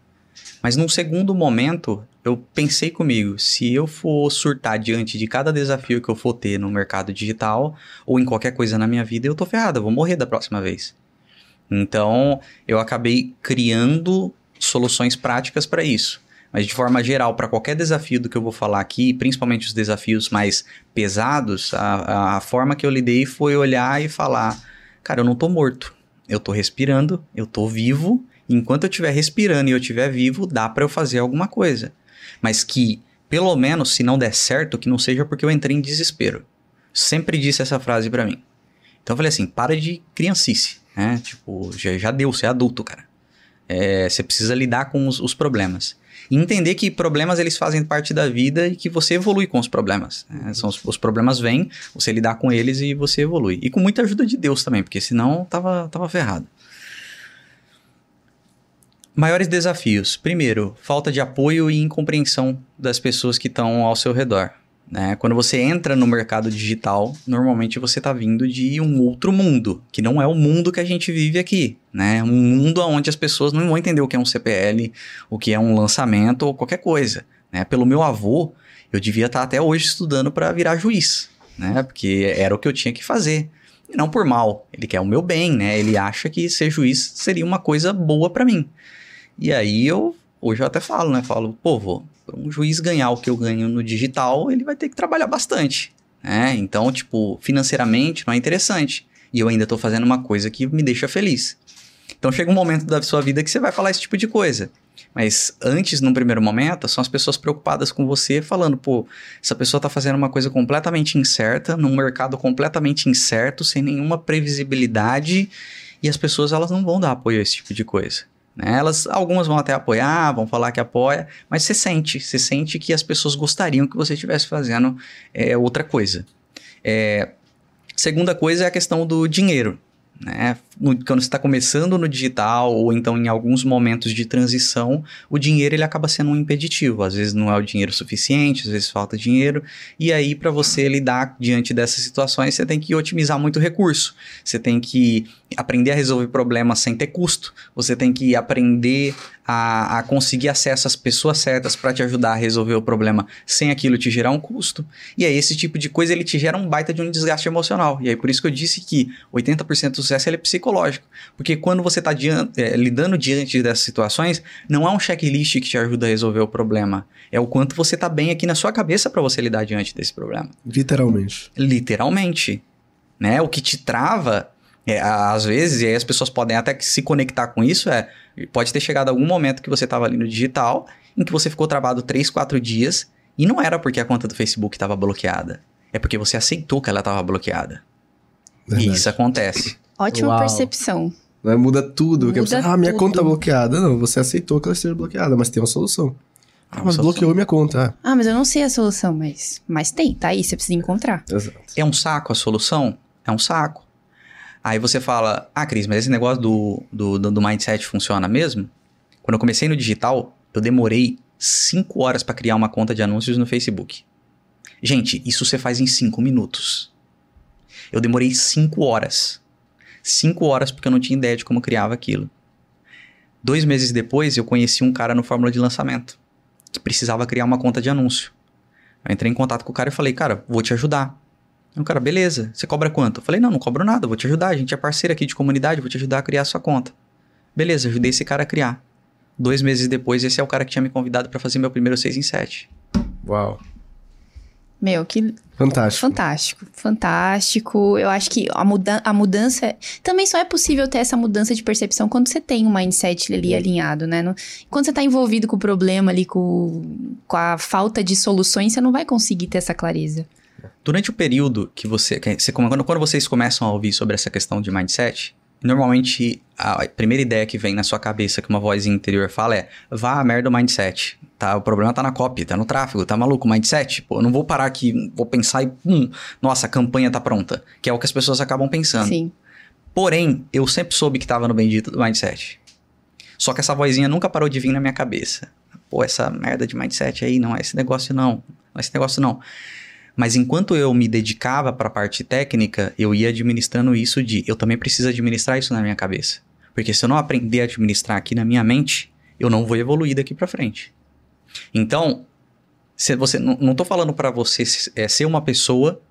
Mas num segundo momento, eu pensei comigo, se eu for surtar diante de cada desafio que eu for ter no mercado digital ou em qualquer coisa na minha vida, eu tô ferrado, eu vou morrer da próxima vez. Então, eu acabei criando soluções práticas para isso. Mas de forma geral, para qualquer desafio do que eu vou falar aqui, principalmente os desafios mais pesados, a, a forma que eu lidei foi olhar e falar: cara, eu não tô morto. Eu tô respirando, eu tô vivo. Enquanto eu estiver respirando e eu estiver vivo, dá para eu fazer alguma coisa. Mas que, pelo menos, se não der certo, que não seja porque eu entrei em desespero. Sempre disse essa frase para mim. Então eu falei assim: para de criancice, né? Tipo, já, já deu, você é adulto, cara. É, você precisa lidar com os, os problemas. E entender que problemas eles fazem parte da vida e que você evolui com os problemas. Né? São os, os, problemas vêm, você lidar com eles e você evolui. E com muita ajuda de Deus também, porque senão tava, tava ferrado. Maiores desafios. Primeiro, falta de apoio e incompreensão das pessoas que estão ao seu redor. Né? Quando você entra no mercado digital, normalmente você está vindo de um outro mundo, que não é o mundo que a gente vive aqui. Né? Um mundo onde as pessoas não vão entender o que é um CPL, o que é um lançamento ou qualquer coisa. Né? Pelo meu avô, eu devia estar tá até hoje estudando para virar juiz, né? porque era o que eu tinha que fazer. E não por mal, ele quer o meu bem, né? ele acha que ser juiz seria uma coisa boa para mim. E aí eu, hoje eu até falo, né? Falo, pô, vô, para um juiz ganhar o que eu ganho no digital, ele vai ter que trabalhar bastante. Né? Então, tipo, financeiramente não é interessante. E eu ainda estou fazendo uma coisa que me deixa feliz. Então chega um momento da sua vida que você vai falar esse tipo de coisa. Mas antes, num primeiro momento, são as pessoas preocupadas com você, falando, pô, essa pessoa está fazendo uma coisa completamente incerta, num mercado completamente incerto, sem nenhuma previsibilidade, e as pessoas elas não vão dar apoio a esse tipo de coisa. Né? Elas, algumas vão até apoiar, vão falar que apoia, mas você sente, você sente que as pessoas gostariam que você estivesse fazendo é, outra coisa. É, segunda coisa é a questão do dinheiro. Né? Quando você está começando no digital ou então em alguns momentos de transição, o dinheiro ele acaba sendo um impeditivo. Às vezes não é o dinheiro suficiente, às vezes falta dinheiro. E aí, para você lidar diante dessas situações, você tem que otimizar muito recurso. Você tem que aprender a resolver problemas sem ter custo. Você tem que aprender a, a conseguir acesso às pessoas certas para te ajudar a resolver o problema sem aquilo te gerar um custo. E aí, esse tipo de coisa ele te gera um baita de um desgaste emocional. E aí, por isso que eu disse que 80% do sucesso é psicológico. Porque quando você está é, lidando diante dessas situações, não é um checklist que te ajuda a resolver o problema. É o quanto você está bem aqui na sua cabeça para você lidar diante desse problema. Literalmente. Literalmente. Né? O que te trava É, às vezes, e aí as pessoas podem até se conectar com isso, é, pode ter chegado algum momento que você estava ali no digital, em que você ficou travado 3, 4 dias, e não era porque a conta do Facebook estava bloqueada, é porque você aceitou que ela estava bloqueada. Verdade. E isso acontece. Ótima Uau. percepção. Né? Muda tudo. porque a Muda pessoa, ah, minha tudo. conta tá bloqueada. Não, você aceitou que ela esteja bloqueada, mas tem uma solução. Ah, mas solução. bloqueou minha conta. Ah, mas eu não sei a solução, mas, mas tem, tá aí, você precisa encontrar. Ah, exato. É um saco a solução? É um saco. Aí você fala, ah, Cris, mas esse negócio do, do, do, mindset funciona mesmo? Quando eu comecei no digital, eu demorei 5 horas para criar uma conta de anúncios no Facebook. Gente, isso você faz em 5 minutos. Eu demorei 5 horas. 5 horas porque eu não tinha ideia de como criava aquilo. Dois meses depois, eu conheci um cara no Fórmula de Lançamento que precisava criar uma conta de anúncio. Eu entrei em contato com o cara e falei, cara, vou te ajudar. Aí O cara, beleza, você cobra quanto? Eu falei, não, não cobro nada, vou te ajudar, a gente é parceiro aqui de comunidade, vou te ajudar a criar a sua conta. Beleza, ajudei esse cara a criar. Dois meses depois, esse é o cara que tinha me convidado para fazer meu primeiro 6 em 7. Uau. Meu, que Fantástico. fantástico, fantástico. Eu acho que a, muda a mudança. Também só é possível ter essa mudança de percepção quando você tem um mindset ali alinhado, né? No- quando você tá envolvido com o problema ali, com, com a falta de soluções, você não vai conseguir ter essa clareza. Durante o período que você, que você quando, quando vocês começam a ouvir sobre essa questão de mindset, normalmente a primeira ideia que vem na sua cabeça que uma voz interior fala é: vá a merda o mindset. Tá, o problema tá na copy, tá no tráfego, tá maluco, mindset? Pô, eu não vou parar aqui, vou pensar e hum, nossa, a campanha tá pronta, que é o que as pessoas acabam pensando. Sim. Porém, eu sempre soube que tava no bendito do mindset. Só que essa vozinha nunca parou de vir na minha cabeça. Pô, essa merda de mindset aí, não é esse negócio não. Não é esse negócio não. Mas enquanto eu me dedicava para a parte técnica, eu ia administrando isso de eu também preciso administrar isso na minha cabeça. Porque se eu não aprender a administrar aqui na minha mente, eu não vou evoluir daqui para frente. Então, se você não, não tô falando para você é, ser uma pessoa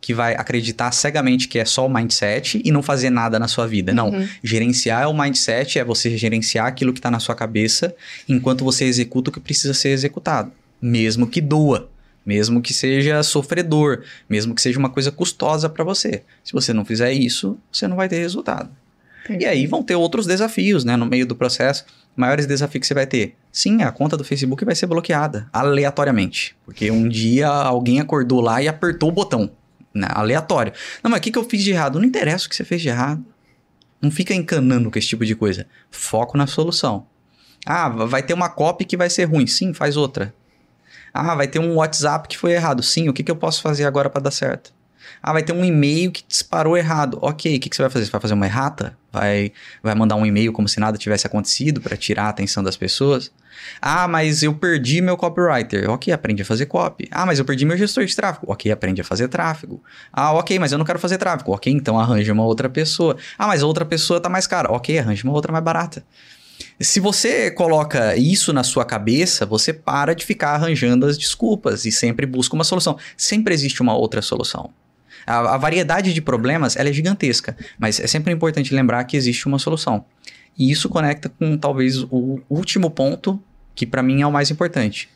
que vai acreditar cegamente que é só o mindset e não fazer nada na sua vida. Não. Uhum. Gerenciar o mindset é você gerenciar aquilo que está na sua cabeça enquanto você executa o que precisa ser executado. Mesmo que doa. Mesmo que seja sofredor. Mesmo que seja uma coisa custosa para você. Se você não fizer isso, você não vai ter resultado. E aí vão ter outros desafios, né? No meio do processo. Maiores desafios que você vai ter. Sim, a conta do Facebook vai ser bloqueada aleatoriamente. Porque um dia alguém acordou lá e apertou o botão. Né? Aleatório. Não, mas o que, que eu fiz de errado? Não interessa o que você fez de errado. Não fica encanando com esse tipo de coisa. Foco na solução. Ah, vai ter uma copy que vai ser ruim. Sim, faz outra. Ah, vai ter um WhatsApp que foi errado. Sim, o que, que eu posso fazer agora para dar certo? Ah, vai ter um e-mail que disparou errado. Ok, o que, que você vai fazer? Você vai fazer uma errata? Vai, vai mandar um e-mail como se nada tivesse acontecido para tirar a atenção das pessoas? Ah, mas eu perdi meu copywriter. Ok, aprende a fazer copy. Ah, mas eu perdi meu gestor de tráfego. Ok, aprende a fazer tráfego. Ah, ok, mas eu não quero fazer tráfego. Ok, então arranja uma outra pessoa. Ah, mas outra pessoa tá mais cara. Ok, arranja uma outra mais barata. Se você coloca isso na sua cabeça, você para de ficar arranjando as desculpas e sempre busca uma solução. Sempre existe uma outra solução. A, a variedade de problemas é gigantesca, mas é sempre importante lembrar que existe uma solução. E isso conecta com talvez o último ponto, que para mim é o mais importante,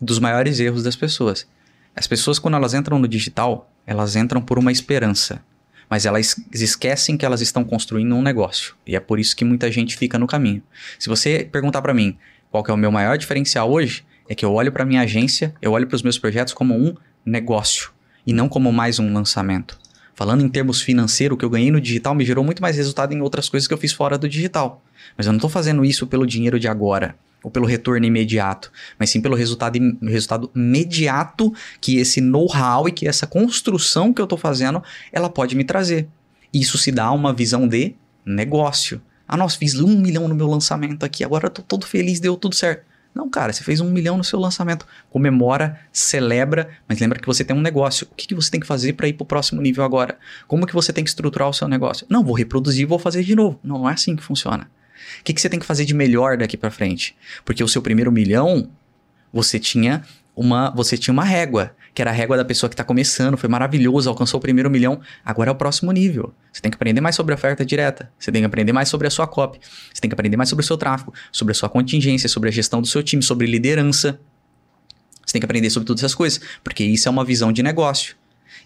dos maiores erros das pessoas. As pessoas, quando elas entram no digital, elas entram por uma esperança mas elas esquecem que elas estão construindo um negócio. E é por isso que muita gente fica no caminho. Se você perguntar para mim qual é o meu maior diferencial hoje, é que eu olho para minha agência, eu olho para os meus projetos como um negócio e não como mais um lançamento. Falando em termos financeiros, o que eu ganhei no digital me gerou muito mais resultado em outras coisas que eu fiz fora do digital. Mas eu não estou fazendo isso pelo dinheiro de agora ou pelo retorno imediato, mas sim pelo resultado, resultado imediato que esse know-how e que essa construção que eu estou fazendo, ela pode me trazer. Isso se dá uma visão de negócio. Ah, nossa, fiz um milhão no meu lançamento aqui, agora tô todo feliz, deu tudo certo. Não, cara, você fez um milhão no seu lançamento. Comemora, celebra, mas lembra que você tem um negócio. O que, que você tem que fazer para ir para o próximo nível agora? Como que você tem que estruturar o seu negócio? Não, vou reproduzir, vou fazer de novo. Não, não é assim que funciona. O que, que você tem que fazer de melhor daqui para frente? Porque o seu primeiro milhão, você tinha uma, você tinha uma régua, que era a régua da pessoa que está começando, foi maravilhoso, alcançou o primeiro milhão. Agora é o próximo nível. Você tem que aprender mais sobre a oferta direta, você tem que aprender mais sobre a sua copy, você tem que aprender mais sobre o seu tráfego, sobre a sua contingência, sobre a gestão do seu time, sobre liderança. Você tem que aprender sobre todas essas coisas, porque isso é uma visão de negócio.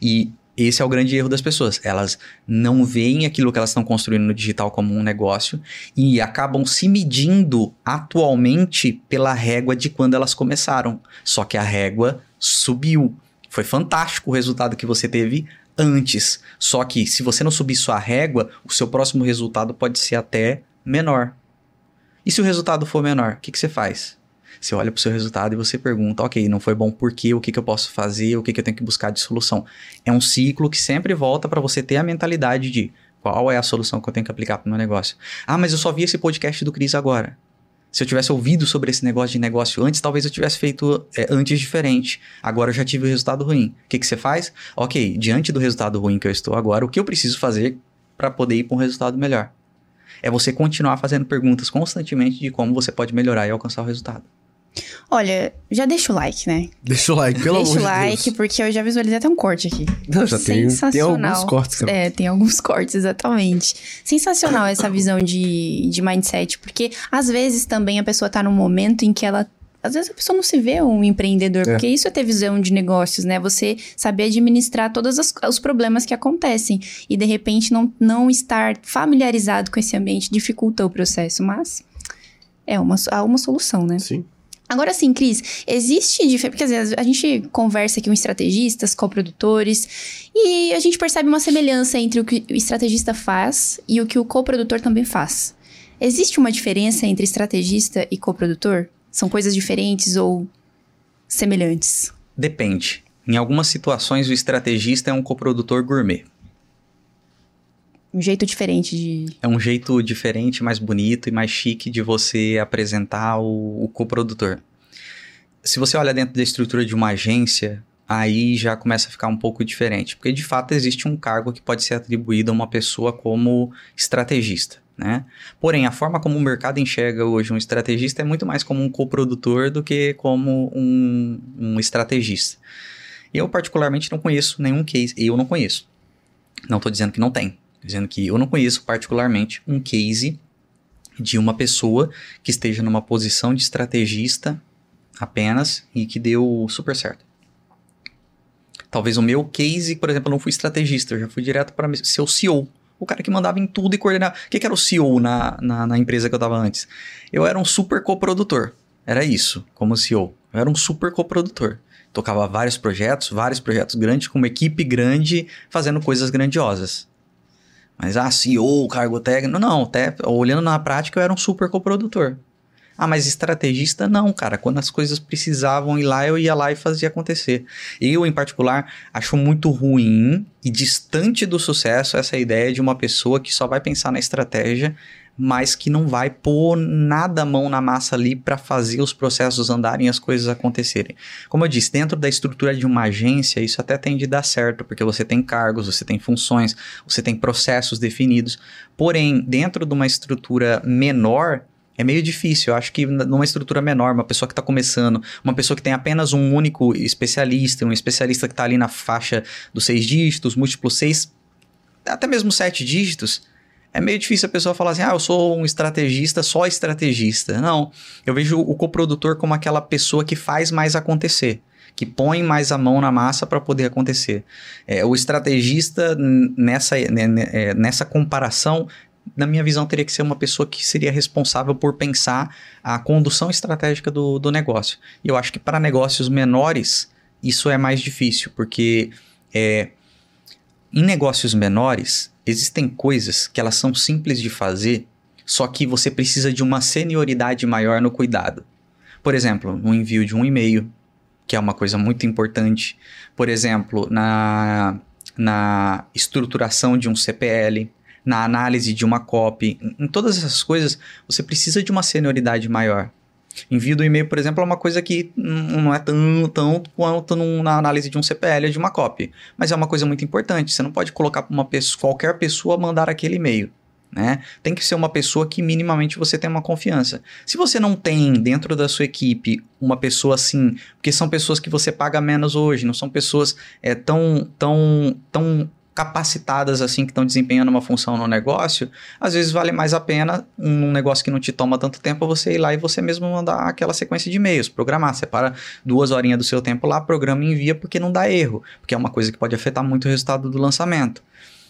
E Esse é o grande erro das pessoas. Elas não veem aquilo que elas estão construindo no digital como um negócio e acabam se medindo atualmente pela régua de quando elas começaram. Só que a régua subiu. Foi fantástico o resultado que você teve antes. Só que se você não subir sua régua, o seu próximo resultado pode ser até menor. E se o resultado for menor, o que, que você faz? Você olha para o seu resultado e você pergunta, ok, não foi bom por quê? O que, que eu posso fazer? O que, que eu tenho que buscar de solução? É um ciclo que sempre volta para você ter a mentalidade de qual é a solução que eu tenho que aplicar para o meu negócio. Ah, mas eu só vi esse podcast do Cris agora. Se eu tivesse ouvido sobre esse negócio de negócio antes, talvez eu tivesse feito é, antes diferente. Agora eu já tive o resultado ruim. O que, que você faz? Ok, diante do resultado ruim que eu estou agora, o que eu preciso fazer para poder ir para um resultado melhor? É você continuar fazendo perguntas constantemente de como você pode melhorar e alcançar o resultado. Olha, já deixa o like, né? Deixa o like, pelo deixa amor o like, de Deus. porque eu já visualizei até um corte aqui. Não, já tem, tem Sensacional. alguns cortes, cara. É, tem alguns cortes, exatamente. Sensacional essa visão de, de mindset, porque às vezes também a pessoa tá num momento em que ela. Às vezes a pessoa não se vê um empreendedor, É. porque isso é ter visão de negócios, né? Você saber administrar todos as- os problemas que acontecem. E de repente não, não estar familiarizado com esse ambiente dificulta o processo, mas é uma, há uma solução, né? Sim. Agora sim, Cris, existe diferença. Porque às vezes a gente conversa aqui com estrategistas, coprodutores, e a gente percebe uma semelhança entre o que o estrategista faz e o que o coprodutor também faz. Existe uma diferença entre estrategista e coprodutor? São coisas diferentes ou semelhantes? Depende. Em algumas situações, o estrategista é um coprodutor gourmet. Um jeito diferente de. É um jeito diferente, mais bonito e mais chique de você apresentar o, o coprodutor. Se você olha dentro da estrutura de uma agência, aí já começa a ficar um pouco diferente. Porque de fato existe um cargo que pode ser atribuído a uma pessoa como estrategista. Né? Porém, a forma como o mercado enxerga hoje um estrategista é muito mais como um coprodutor do que como um, um estrategista. Eu, particularmente, não conheço nenhum case. Eu não conheço. Não estou dizendo que não tem. Dizendo que eu não conheço particularmente um case de uma pessoa que esteja numa posição de estrategista apenas e que deu super certo. Talvez o meu case, por exemplo, eu não fui estrategista, eu já fui direto para ser o CEO. O cara que mandava em tudo e coordenava. O que, que era o CEO na, na, na empresa que eu estava antes? Eu era um super coprodutor. Era isso, como CEO. Eu era um super coprodutor. Tocava vários projetos, vários projetos grandes, com uma equipe grande, fazendo coisas grandiosas. Mas, ah, CEO, cargo técnico. Não, até olhando na prática, eu era um super coprodutor. Ah, mas estrategista não, cara. Quando as coisas precisavam ir lá, eu ia lá e fazia acontecer. Eu, em particular, acho muito ruim e distante do sucesso essa ideia de uma pessoa que só vai pensar na estratégia, mas que não vai pôr nada a mão na massa ali para fazer os processos andarem e as coisas acontecerem. Como eu disse, dentro da estrutura de uma agência, isso até tende a dar certo, porque você tem cargos, você tem funções, você tem processos definidos. Porém, dentro de uma estrutura menor, é meio difícil. Eu acho que numa estrutura menor, uma pessoa que está começando, uma pessoa que tem apenas um único especialista, um especialista que está ali na faixa dos seis dígitos, múltiplos seis, até mesmo sete dígitos, é meio difícil a pessoa falar assim, ah, eu sou um estrategista, só estrategista. Não, eu vejo o coprodutor como aquela pessoa que faz mais acontecer que põe mais a mão na massa para poder acontecer. É, o estrategista, nessa, né, né, nessa comparação, na minha visão, teria que ser uma pessoa que seria responsável por pensar a condução estratégica do, do negócio. E eu acho que para negócios menores, isso é mais difícil, porque é, em negócios menores, existem coisas que elas são simples de fazer, só que você precisa de uma senioridade maior no cuidado. Por exemplo, no envio de um e-mail, que é uma coisa muito importante. Por exemplo, na, na estruturação de um CPL, na análise de uma copy, em todas essas coisas, você precisa de uma senioridade maior. Envio do e-mail, por exemplo, é uma coisa que não é tão, tão quanto na análise de um CPL ou de uma copy. Mas é uma coisa muito importante. Você não pode colocar uma pessoa, qualquer pessoa mandar aquele e-mail. Né? Tem que ser uma pessoa que minimamente você tem uma confiança. Se você não tem dentro da sua equipe uma pessoa assim, porque são pessoas que você paga menos hoje, não são pessoas é, tão, tão, tão capacitadas assim que estão desempenhando uma função no negócio, às vezes vale mais a pena um negócio que não te toma tanto tempo você ir lá e você mesmo mandar aquela sequência de e-mails, programar, separa duas horinhas do seu tempo lá, programa e envia porque não dá erro, porque é uma coisa que pode afetar muito o resultado do lançamento.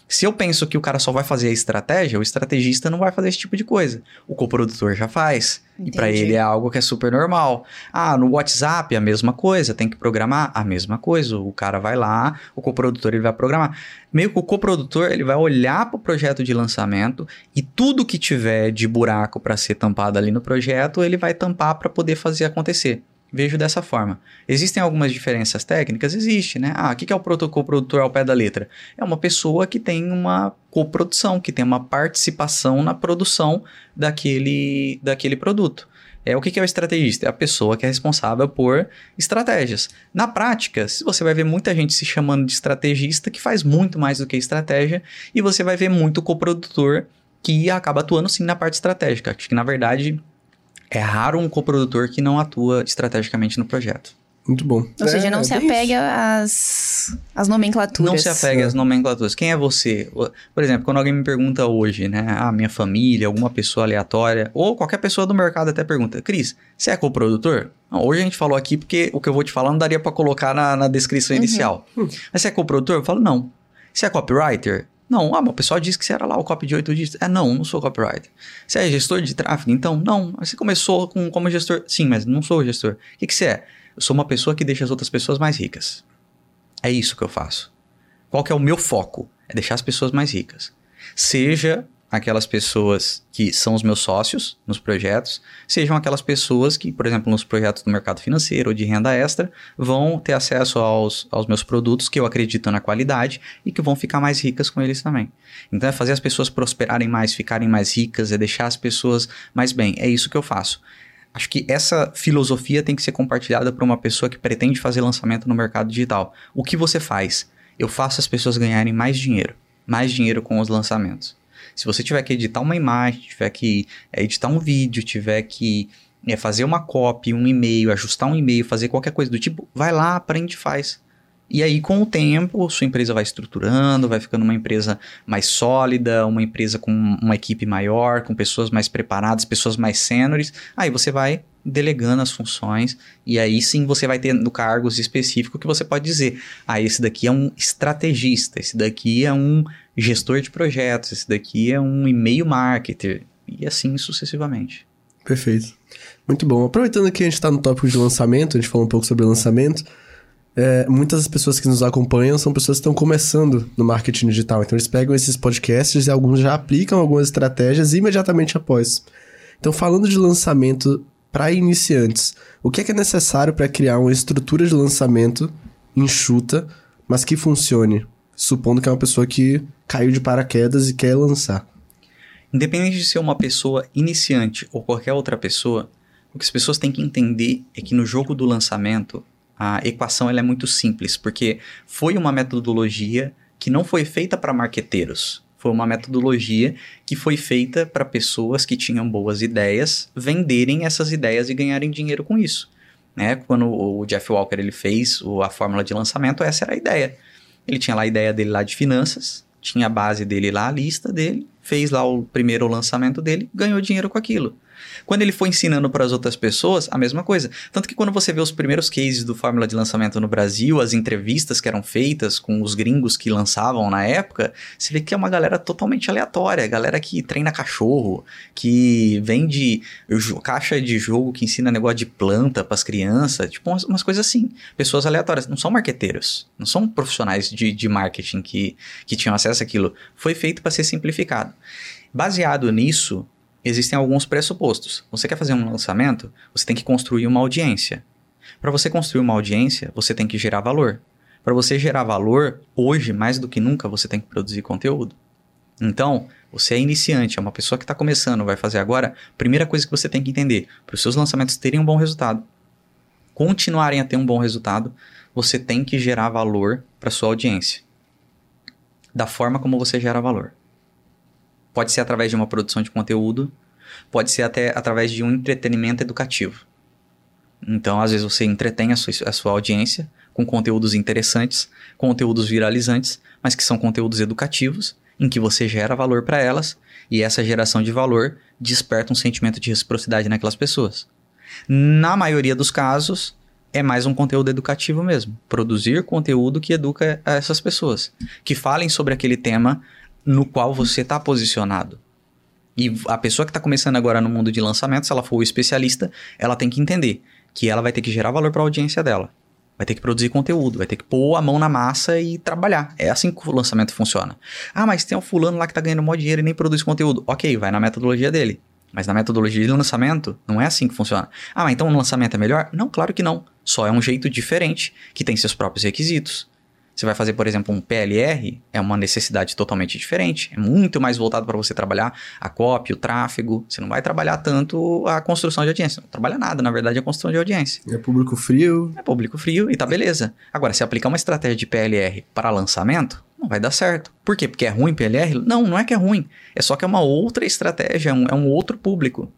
Se eu penso que o cara só vai fazer a estratégia, o estrategista não vai fazer esse tipo de coisa. O coprodutor já faz. Entendi. E para ele é algo que é super normal. Ah, no WhatsApp a mesma coisa, tem que programar a mesma coisa. O cara vai lá, o coprodutor ele vai programar. Meio que o coprodutor ele vai olhar para o projeto de lançamento e tudo que tiver de buraco para ser tampado ali no projeto, ele vai tampar para poder fazer acontecer. Vejo dessa forma. Existem algumas diferenças técnicas? Existe, né? Ah, o que é o protocolo produtor ao pé da letra? É uma pessoa que tem uma coprodução, que tem uma participação na produção daquele, daquele produto. É o que é o estrategista? É a pessoa que é responsável por estratégias. Na prática, você vai ver muita gente se chamando de estrategista que faz muito mais do que estratégia, e você vai ver muito coprodutor que acaba atuando sim na parte estratégica. Acho que na verdade é raro um coprodutor que não atua estrategicamente no projeto. Muito bom. Ou seja, não é, se é apega às, às nomenclaturas. Não se apega às nomenclaturas. Quem é você? Por exemplo, quando alguém me pergunta hoje, né? Ah, minha família, alguma pessoa aleatória, ou qualquer pessoa do mercado até pergunta, Cris, você é coprodutor? Não, hoje a gente falou aqui porque o que eu vou te falar não daria para colocar na, na descrição uhum. inicial. Mas você é coprodutor? Eu falo, não. Você é copywriter? Não, ah, o pessoal disse que você era lá o copy de 8 dígitos. É, não, não sou copywriter. Você é gestor de tráfego? Então, não. Você começou com, como gestor. Sim, mas não sou gestor. O que, que você é? Eu sou uma pessoa que deixa as outras pessoas mais ricas. É isso que eu faço. Qual que é o meu foco? É deixar as pessoas mais ricas. Seja aquelas pessoas que são os meus sócios nos projetos, sejam aquelas pessoas que, por exemplo, nos projetos do mercado financeiro ou de renda extra, vão ter acesso aos, aos meus produtos que eu acredito na qualidade e que vão ficar mais ricas com eles também. Então é fazer as pessoas prosperarem mais, ficarem mais ricas, é deixar as pessoas mais bem. É isso que eu faço. Acho que essa filosofia tem que ser compartilhada para uma pessoa que pretende fazer lançamento no mercado digital. O que você faz? Eu faço as pessoas ganharem mais dinheiro, mais dinheiro com os lançamentos. Se você tiver que editar uma imagem, tiver que é, editar um vídeo, tiver que é, fazer uma copy, um e-mail, ajustar um e-mail, fazer qualquer coisa do tipo, vai lá, aprende e faz. E aí, com o tempo, sua empresa vai estruturando, vai ficando uma empresa mais sólida, uma empresa com uma equipe maior, com pessoas mais preparadas, pessoas mais sêniores. Aí você vai delegando as funções e aí sim você vai tendo cargos específicos que você pode dizer: ah, esse daqui é um estrategista, esse daqui é um gestor de projetos, esse daqui é um e-mail marketer e assim sucessivamente. Perfeito. Muito bom. Aproveitando que a gente está no tópico de lançamento, a gente falou um pouco sobre lançamento. É, muitas das pessoas que nos acompanham são pessoas que estão começando no marketing digital. Então eles pegam esses podcasts e alguns já aplicam algumas estratégias imediatamente após. Então, falando de lançamento para iniciantes, o que é, que é necessário para criar uma estrutura de lançamento enxuta, mas que funcione? Supondo que é uma pessoa que caiu de paraquedas e quer lançar. Independente de ser uma pessoa iniciante ou qualquer outra pessoa, o que as pessoas têm que entender é que no jogo do lançamento, a equação ela é muito simples, porque foi uma metodologia que não foi feita para marqueteiros. Foi uma metodologia que foi feita para pessoas que tinham boas ideias venderem essas ideias e ganharem dinheiro com isso. Né? Quando o Jeff Walker ele fez a fórmula de lançamento, essa era a ideia. Ele tinha lá a ideia dele lá de finanças, tinha a base dele lá, a lista dele, fez lá o primeiro lançamento dele, ganhou dinheiro com aquilo. Quando ele foi ensinando para as outras pessoas, a mesma coisa. Tanto que quando você vê os primeiros cases do Fórmula de lançamento no Brasil, as entrevistas que eram feitas com os gringos que lançavam na época, você vê que é uma galera totalmente aleatória, galera que treina cachorro, que vende caixa de jogo que ensina negócio de planta para as crianças, tipo umas, umas, coisas assim. Pessoas aleatórias, não são marqueteiros, não são profissionais de, de marketing que, que tinham acesso àquilo. Foi feito para ser simplificado. Baseado nisso, existem alguns pressupostos. Você quer fazer um lançamento? Você tem que construir uma audiência. Para você construir uma audiência, você tem que gerar valor. Para você gerar valor, hoje, mais do que nunca, você tem que produzir conteúdo. Então, você é iniciante, é uma pessoa que está começando, vai fazer agora. Primeira coisa que você tem que entender: para os seus lançamentos terem um bom resultado, continuarem a ter um bom resultado, você tem que gerar valor para sua audiência. Da forma como você gera valor. Pode ser através de uma produção de conteúdo, pode ser até através de um entretenimento educativo. Então, às vezes, você entretém a sua, a sua audiência com conteúdos interessantes, conteúdos viralizantes, mas que são conteúdos educativos, em que você gera valor para elas e essa geração de valor desperta um sentimento de reciprocidade naquelas pessoas. Na maioria dos casos, é mais um conteúdo educativo mesmo. Produzir conteúdo que educa essas pessoas, que falem sobre aquele tema no qual você está posicionado. E a pessoa que está começando agora no mundo de lançamento, se ela for o especialista, ela tem que entender que ela vai ter que gerar valor para a audiência dela. Vai ter que produzir conteúdo, vai ter que pôr a mão na massa e trabalhar. É assim que o lançamento funciona. Ah, mas tem um fulano lá que tá ganhando mó dinheiro e nem produz conteúdo. Ok, vai na metodologia dele. Mas na metodologia de lançamento, não é assim que funciona. Ah, mas então o lançamento é melhor? Não, claro que não. Só é um jeito diferente que tem seus próprios requisitos. Você vai fazer, por exemplo, um PLR, é uma necessidade totalmente diferente. É muito mais voltado para você trabalhar a copy, o tráfego. Você não vai trabalhar tanto a construção de audiência. Não trabalha nada, na verdade, é a construção de audiência. É público frio. É público frio e tá beleza. Agora, se aplicar uma estratégia de PLR para lançamento, não vai dar certo. Por quê? Porque é ruim PLR? Não, não é que é ruim. É só que é uma outra estratégia, é um, é um outro público.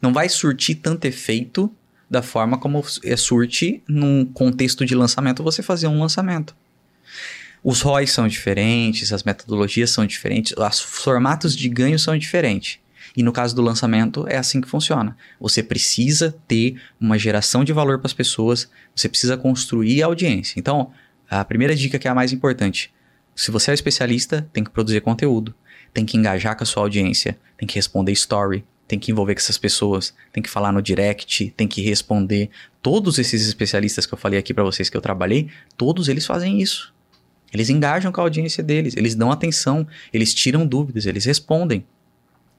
Não vai surtir tanto efeito da forma como é surte num contexto de lançamento você fazer um lançamento. Os ROIs são diferentes, as metodologias são diferentes, os formatos de ganho são diferentes. E no caso do lançamento, é assim que funciona. Você precisa ter uma geração de valor para as pessoas, você precisa construir a audiência. Então, a primeira dica que é a mais importante: se você é especialista, tem que produzir conteúdo, tem que engajar com a sua audiência, tem que responder story, tem que envolver com essas pessoas, tem que falar no direct, tem que responder. Todos esses especialistas que eu falei aqui para vocês que eu trabalhei, todos eles fazem isso. Eles engajam com a audiência deles, eles dão atenção, eles tiram dúvidas, eles respondem.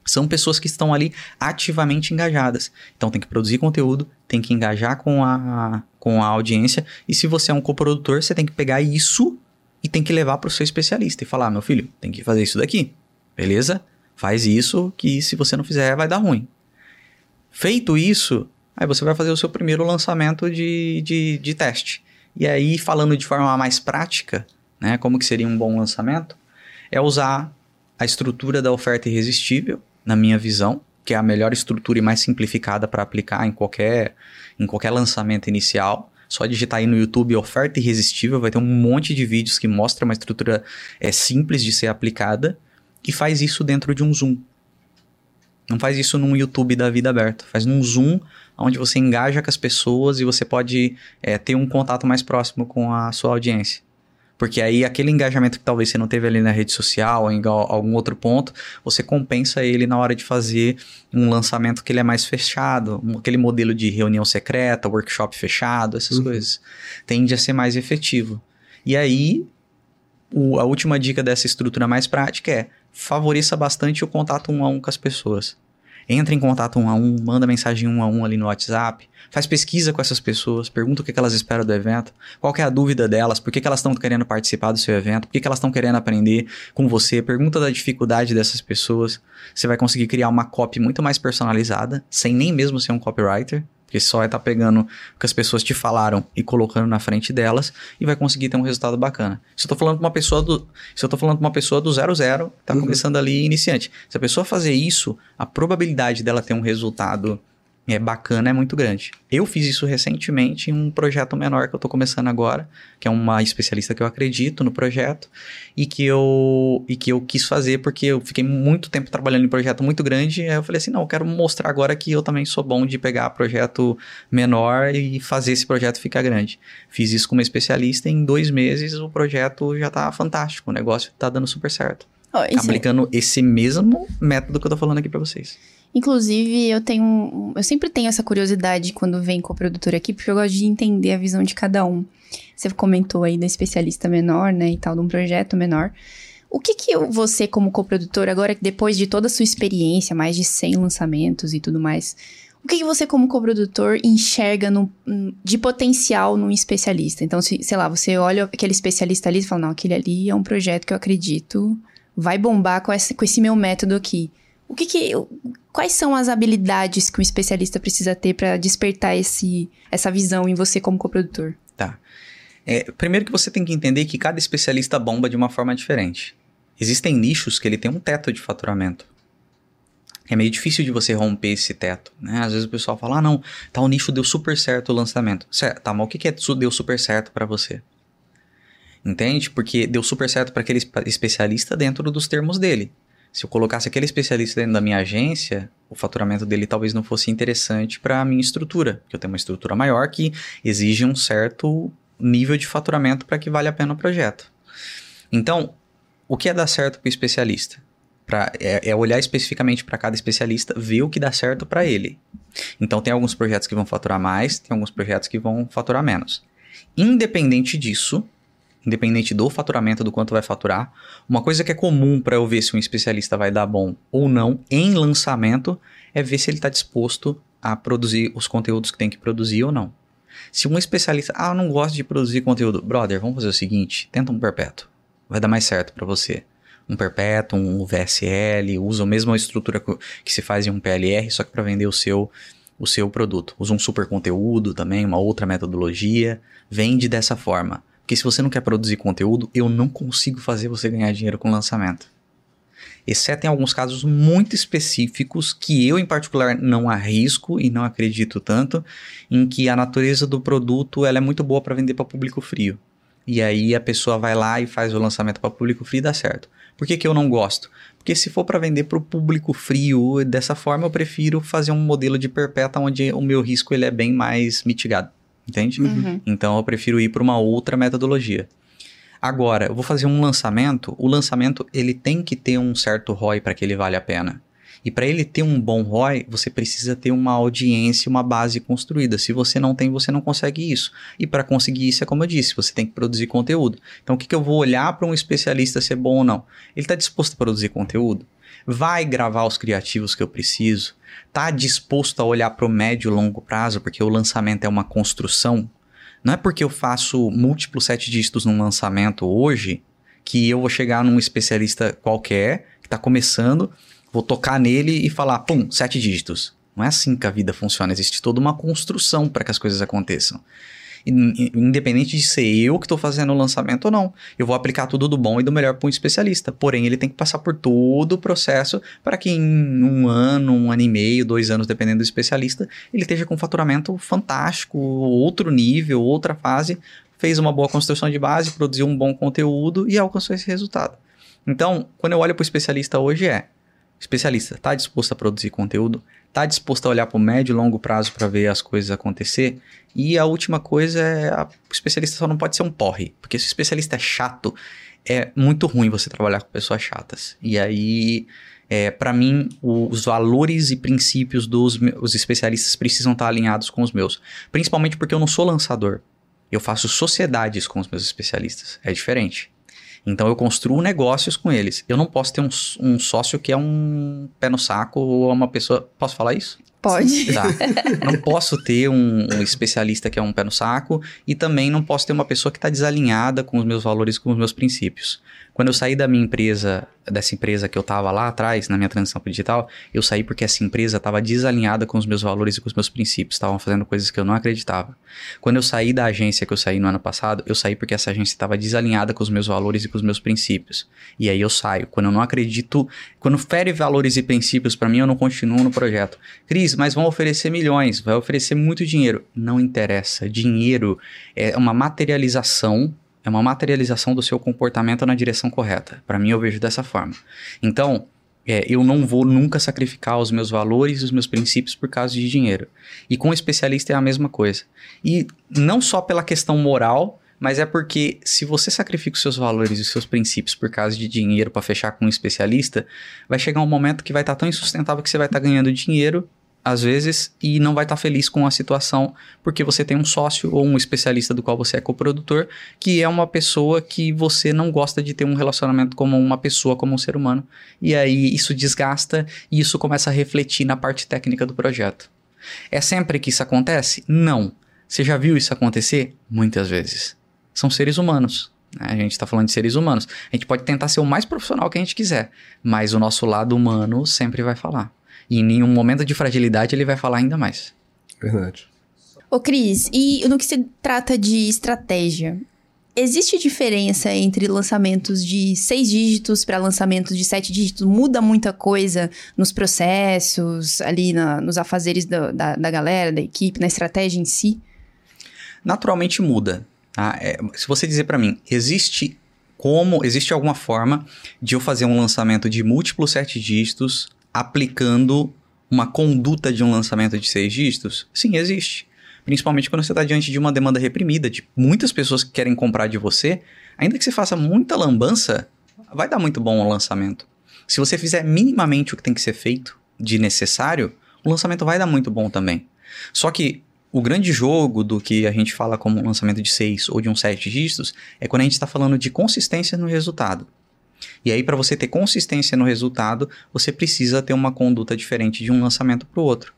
São pessoas que estão ali ativamente engajadas. Então tem que produzir conteúdo, tem que engajar com a, com a audiência. E se você é um coprodutor, você tem que pegar isso e tem que levar para o seu especialista e falar: meu filho, tem que fazer isso daqui. Beleza? Faz isso que se você não fizer vai dar ruim. Feito isso, aí você vai fazer o seu primeiro lançamento de, de, de teste. E aí, falando de forma mais prática, né? Como que seria um bom lançamento? É usar a estrutura da oferta irresistível, na minha visão, que é a melhor estrutura e mais simplificada para aplicar em qualquer, em qualquer lançamento inicial. Só digitar aí no YouTube oferta irresistível, vai ter um monte de vídeos que mostra uma estrutura é, simples de ser aplicada e faz isso dentro de um Zoom. Não faz isso num YouTube da vida aberta, faz num Zoom onde você engaja com as pessoas e você pode é, ter um contato mais próximo com a sua audiência. Porque aí aquele engajamento que talvez você não teve ali na rede social ou em algum outro ponto, você compensa ele na hora de fazer um lançamento que ele é mais fechado, aquele modelo de reunião secreta, workshop fechado, essas uhum. coisas. Tende a ser mais efetivo. E aí, o, a última dica dessa estrutura mais prática é favoreça bastante o contato um a um com as pessoas. Entra em contato um a um, manda mensagem um a um ali no WhatsApp, faz pesquisa com essas pessoas, pergunta o que, que elas esperam do evento, qual é a dúvida delas, por que, que elas estão querendo participar do seu evento, por que, que elas estão querendo aprender com você, pergunta da dificuldade dessas pessoas. Você vai conseguir criar uma copy muito mais personalizada, sem nem mesmo ser um copywriter. Porque só é estar tá pegando o que as pessoas te falaram e colocando na frente delas e vai conseguir ter um resultado bacana. Se eu tô falando para uma pessoa do, se eu tô falando uma pessoa do zero zero, tá uhum. começando ali iniciante. Se a pessoa fazer isso, a probabilidade dela ter um resultado é bacana é muito grande. Eu fiz isso recentemente em um projeto menor que eu estou começando agora, que é uma especialista que eu acredito no projeto e que eu e que eu quis fazer porque eu fiquei muito tempo trabalhando em projeto muito grande, aí eu falei assim, não, eu quero mostrar agora que eu também sou bom de pegar projeto menor e fazer esse projeto ficar grande. Fiz isso com uma especialista e em dois meses o projeto já está fantástico, o negócio está dando super certo. Oh, aplicando esse mesmo método que eu estou falando aqui para vocês. Inclusive, eu tenho. Eu sempre tenho essa curiosidade quando vem coprodutor aqui, porque eu gosto de entender a visão de cada um. Você comentou aí da especialista menor, né, e tal, de um projeto menor. O que que você, como coprodutor, agora depois de toda a sua experiência, mais de 100 lançamentos e tudo mais, o que, que você, como coprodutor, enxerga no, de potencial num especialista? Então, se, sei lá, você olha aquele especialista ali e fala, não, aquele ali é um projeto que eu acredito vai bombar com com esse meu método aqui. O que que quais são as habilidades que um especialista precisa ter para despertar esse, essa visão em você como coprodutor? Tá. É, primeiro que você tem que entender que cada especialista bomba de uma forma diferente. Existem nichos que ele tem um teto de faturamento. é meio difícil de você romper esse teto, né? Às vezes o pessoal fala, ah, não, tal nicho deu super certo o lançamento. Certo, tá, mas o que, que é deu super certo para você? Entende? Porque deu super certo para aquele especialista dentro dos termos dele. Se eu colocasse aquele especialista dentro da minha agência, o faturamento dele talvez não fosse interessante para a minha estrutura, que eu tenho uma estrutura maior que exige um certo nível de faturamento para que vale a pena o projeto. Então, o que é dar certo para o especialista? Pra, é, é olhar especificamente para cada especialista, ver o que dá certo para ele. Então, tem alguns projetos que vão faturar mais, tem alguns projetos que vão faturar menos. Independente disso, independente do faturamento, do quanto vai faturar, uma coisa que é comum para eu ver se um especialista vai dar bom ou não em lançamento é ver se ele está disposto a produzir os conteúdos que tem que produzir ou não. Se um especialista, ah, eu não gosto de produzir conteúdo, brother, vamos fazer o seguinte, tenta um perpétuo, vai dar mais certo para você um perpétuo, um VSL, usa a mesma estrutura que se faz em um PLR, só que para vender o seu o seu produto. Usa um super conteúdo também, uma outra metodologia, vende dessa forma. Porque se você não quer produzir conteúdo, eu não consigo fazer você ganhar dinheiro com lançamento. Exceto em alguns casos muito específicos que eu, em particular, não arrisco e não acredito tanto, em que a natureza do produto ela é muito boa para vender para público frio. E aí a pessoa vai lá e faz o lançamento para público frio e dá certo. Por que, que eu não gosto? Porque se for para vender para o público frio, dessa forma eu prefiro fazer um modelo de perpétua onde o meu risco ele é bem mais mitigado. Entende? Uhum. Então eu prefiro ir para uma outra metodologia. Agora, eu vou fazer um lançamento. O lançamento ele tem que ter um certo ROI para que ele vale a pena. E para ele ter um bom ROI, você precisa ter uma audiência, uma base construída. Se você não tem, você não consegue isso. E para conseguir isso, é como eu disse, você tem que produzir conteúdo. Então, o que, que eu vou olhar para um especialista ser bom ou não? Ele está disposto a produzir conteúdo? Vai gravar os criativos que eu preciso? Está disposto a olhar para o médio e longo prazo? Porque o lançamento é uma construção. Não é porque eu faço múltiplos sete dígitos num lançamento hoje que eu vou chegar num especialista qualquer que está começando vou tocar nele e falar, pum, sete dígitos. Não é assim que a vida funciona. Existe toda uma construção para que as coisas aconteçam. Independente de ser eu que estou fazendo o lançamento ou não, eu vou aplicar tudo do bom e do melhor para um especialista. Porém, ele tem que passar por todo o processo para que em um ano, um ano e meio, dois anos, dependendo do especialista, ele esteja com um faturamento fantástico, outro nível, outra fase, fez uma boa construção de base, produziu um bom conteúdo e alcançou esse resultado. Então, quando eu olho para o especialista hoje é especialista está disposto a produzir conteúdo, está disposto a olhar para o médio e longo prazo para ver as coisas acontecer. E a última coisa é a, o especialista só não pode ser um porre, porque se o especialista é chato, é muito ruim você trabalhar com pessoas chatas. E aí, é, para mim, o, os valores e princípios dos os especialistas precisam estar alinhados com os meus, principalmente porque eu não sou lançador. Eu faço sociedades com os meus especialistas. É diferente. Então eu construo negócios com eles. Eu não posso ter um, um sócio que é um pé no saco ou uma pessoa. Posso falar isso? Pode. Tá. Não posso ter um, um, especialista que é um pé no saco e também não posso ter uma pessoa que está desalinhada com os meus valores, com os meus princípios. Quando eu saí da minha empresa, dessa empresa que eu estava lá atrás, na minha transição para digital, eu saí porque essa empresa estava desalinhada com os meus valores e com os meus princípios, estavam fazendo coisas que eu não acreditava. Quando eu saí da agência que eu saí no ano passado, eu saí porque essa agência estava desalinhada com os meus valores e com os meus princípios. E aí eu saio. Quando eu não acredito, quando fere valores e princípios para mim, eu não continuo no projeto. Cris, mas vão oferecer milhões, vai oferecer muito dinheiro. Não interessa. Dinheiro é uma materialização é uma materialização do seu comportamento na direção correta. Para mim, eu vejo dessa forma. Então, é, eu não vou nunca sacrificar os meus valores e os meus princípios por causa de dinheiro. E com o especialista é a mesma coisa. E não só pela questão moral, mas é porque se você sacrifica os seus valores e os seus princípios por causa de dinheiro para fechar com um especialista, vai chegar um momento que vai estar tá tão insustentável que você vai estar tá ganhando dinheiro às vezes, e não vai estar tá feliz com a situação porque você tem um sócio ou um especialista do qual você é coprodutor, que é uma pessoa que você não gosta de ter um relacionamento como uma pessoa, como um ser humano. E aí isso desgasta e isso começa a refletir na parte técnica do projeto. É sempre que isso acontece? Não. Você já viu isso acontecer? Muitas vezes. São seres humanos. Né? A gente está falando de seres humanos. A gente pode tentar ser o mais profissional que a gente quiser, mas o nosso lado humano sempre vai falar. E em nenhum momento de fragilidade ele vai falar ainda mais. Verdade. Ô, Cris, e no que se trata de estratégia? existe diferença entre lançamentos de seis dígitos para lançamentos de sete dígitos? Muda muita coisa nos processos, ali na, nos afazeres da, da, da, galera, da equipe, na estratégia em si? Naturalmente muda. Tá? É, se você dizer para mim, existe como, existe alguma forma de eu fazer um lançamento de múltiplos sete dígitos aplicando uma conduta de um lançamento de seis dígitos? Sim, existe. Principalmente quando você está diante de uma demanda reprimida, de muitas pessoas que querem comprar de você, ainda que você faça muita lambança, vai dar muito bom o lançamento. Se você fizer minimamente o que tem que ser feito de necessário, o lançamento vai dar muito bom também. Só que o grande jogo do que a gente fala como um lançamento de seis ou de um sete dígitos é quando a gente está falando de consistência no resultado. E aí, para você ter consistência no resultado, você precisa ter uma conduta diferente de um lançamento para o outro.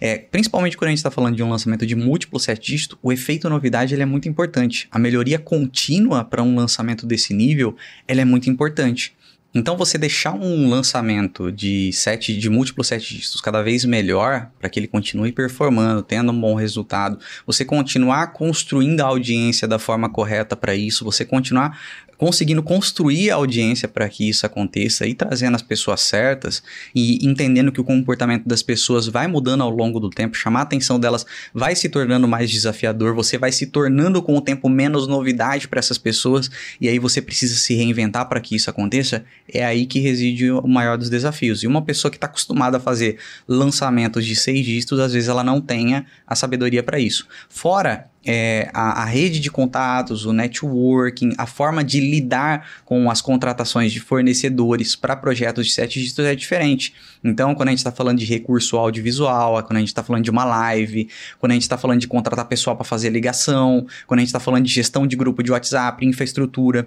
É, principalmente quando a gente está falando de um lançamento de múltiplos sete dígitos, o efeito novidade ele é muito importante. A melhoria contínua para um lançamento desse nível ela é muito importante. Então, você deixar um lançamento de sete, de múltiplos sete dígitos cada vez melhor, para que ele continue performando, tendo um bom resultado, você continuar construindo a audiência da forma correta para isso, você continuar conseguindo construir a audiência para que isso aconteça e trazendo as pessoas certas e entendendo que o comportamento das pessoas vai mudando ao longo do tempo, chamar a atenção delas vai se tornando mais desafiador, você vai se tornando com o tempo menos novidade para essas pessoas e aí você precisa se reinventar para que isso aconteça, é aí que reside o maior dos desafios. E uma pessoa que está acostumada a fazer lançamentos de seis dígitos, às vezes ela não tenha a sabedoria para isso. Fora é, a, a, rede de contatos, o networking, a forma de lidar com as contratações de fornecedores para projetos de sete dígitos é diferente. Então, quando a gente está falando de recurso audiovisual, quando a gente está falando de uma live, quando a gente está falando de contratar pessoal para fazer ligação, quando a gente está falando de gestão de grupo de WhatsApp, infraestrutura,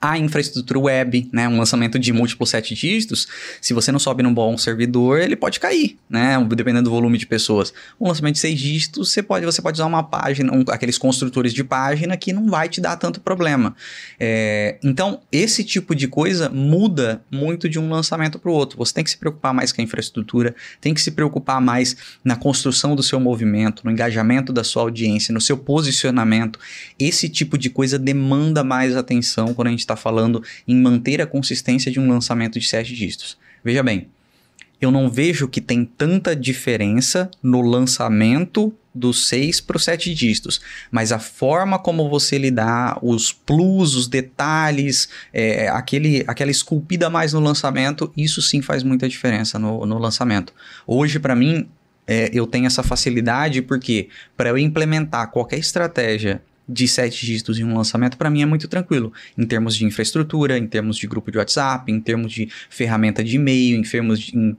a infraestrutura web, né, um lançamento de múltiplos sete dígitos, se você não sobe num bom servidor, ele pode cair, né, dependendo do volume de pessoas. Um lançamento de seis dígitos, você pode, você pode usar uma página, um, aqueles construtores de página que não vai te dar tanto problema. É, então, esse tipo de coisa muda muito de um lançamento para o outro. Você tem que se preocupar mais com a infraestrutura, tem que se preocupar mais na construção do seu movimento, no engajamento da sua audiência, no seu posicionamento. Esse tipo de coisa demanda mais atenção quando a gente está falando em manter a consistência de um lançamento de sete dígitos. Veja bem, eu não vejo que tem tanta diferença no lançamento dos seis para os sete dígitos, mas a forma como você lidar, os plus, os detalhes, é, aquele, aquela esculpida mais no lançamento, isso sim faz muita diferença no, no lançamento. Hoje, para mim, é, eu tenho essa facilidade porque para eu implementar qualquer estratégia de sete dígitos em um lançamento, para mim é muito tranquilo. Em termos de infraestrutura, em termos de grupo de WhatsApp, em termos de ferramenta de e-mail, em termos de, em,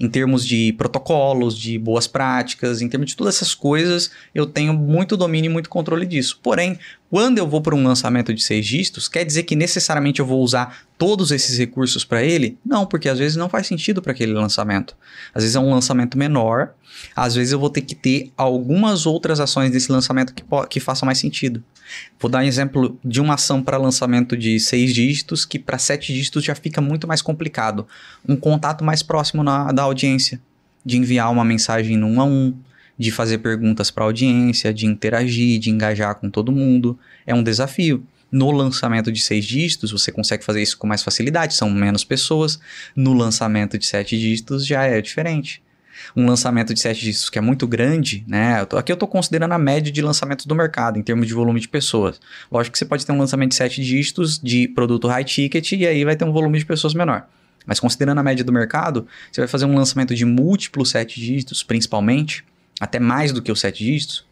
em termos de protocolos, de boas práticas, em termos de todas essas coisas, eu tenho muito domínio e muito controle disso. Porém, quando eu vou para um lançamento de seis dígitos, quer dizer que necessariamente eu vou usar todos esses recursos para ele? Não, porque às vezes não faz sentido para aquele lançamento. Às vezes é um lançamento menor, às vezes eu vou ter que ter algumas outras ações desse lançamento que, que façam mais sentido. Vou dar um exemplo de uma ação para lançamento de seis dígitos que para sete dígitos já fica muito mais complicado. Um contato mais próximo na, da audiência, de enviar uma mensagem no um a um de fazer perguntas para a audiência, de interagir, de engajar com todo mundo. É um desafio. No lançamento de seis dígitos, você consegue fazer isso com mais facilidade, são menos pessoas. No lançamento de sete dígitos já é diferente. Um lançamento de sete dígitos que é muito grande, né? Eu tô, aqui eu estou considerando a média de lançamentos do mercado, em termos de volume de pessoas. Lógico que você pode ter um lançamento de sete dígitos de produto high ticket e aí vai ter um volume de pessoas menor. Mas considerando a média do mercado, você vai fazer um lançamento de múltiplos sete dígitos, principalmente, até mais do que os sete dígitos,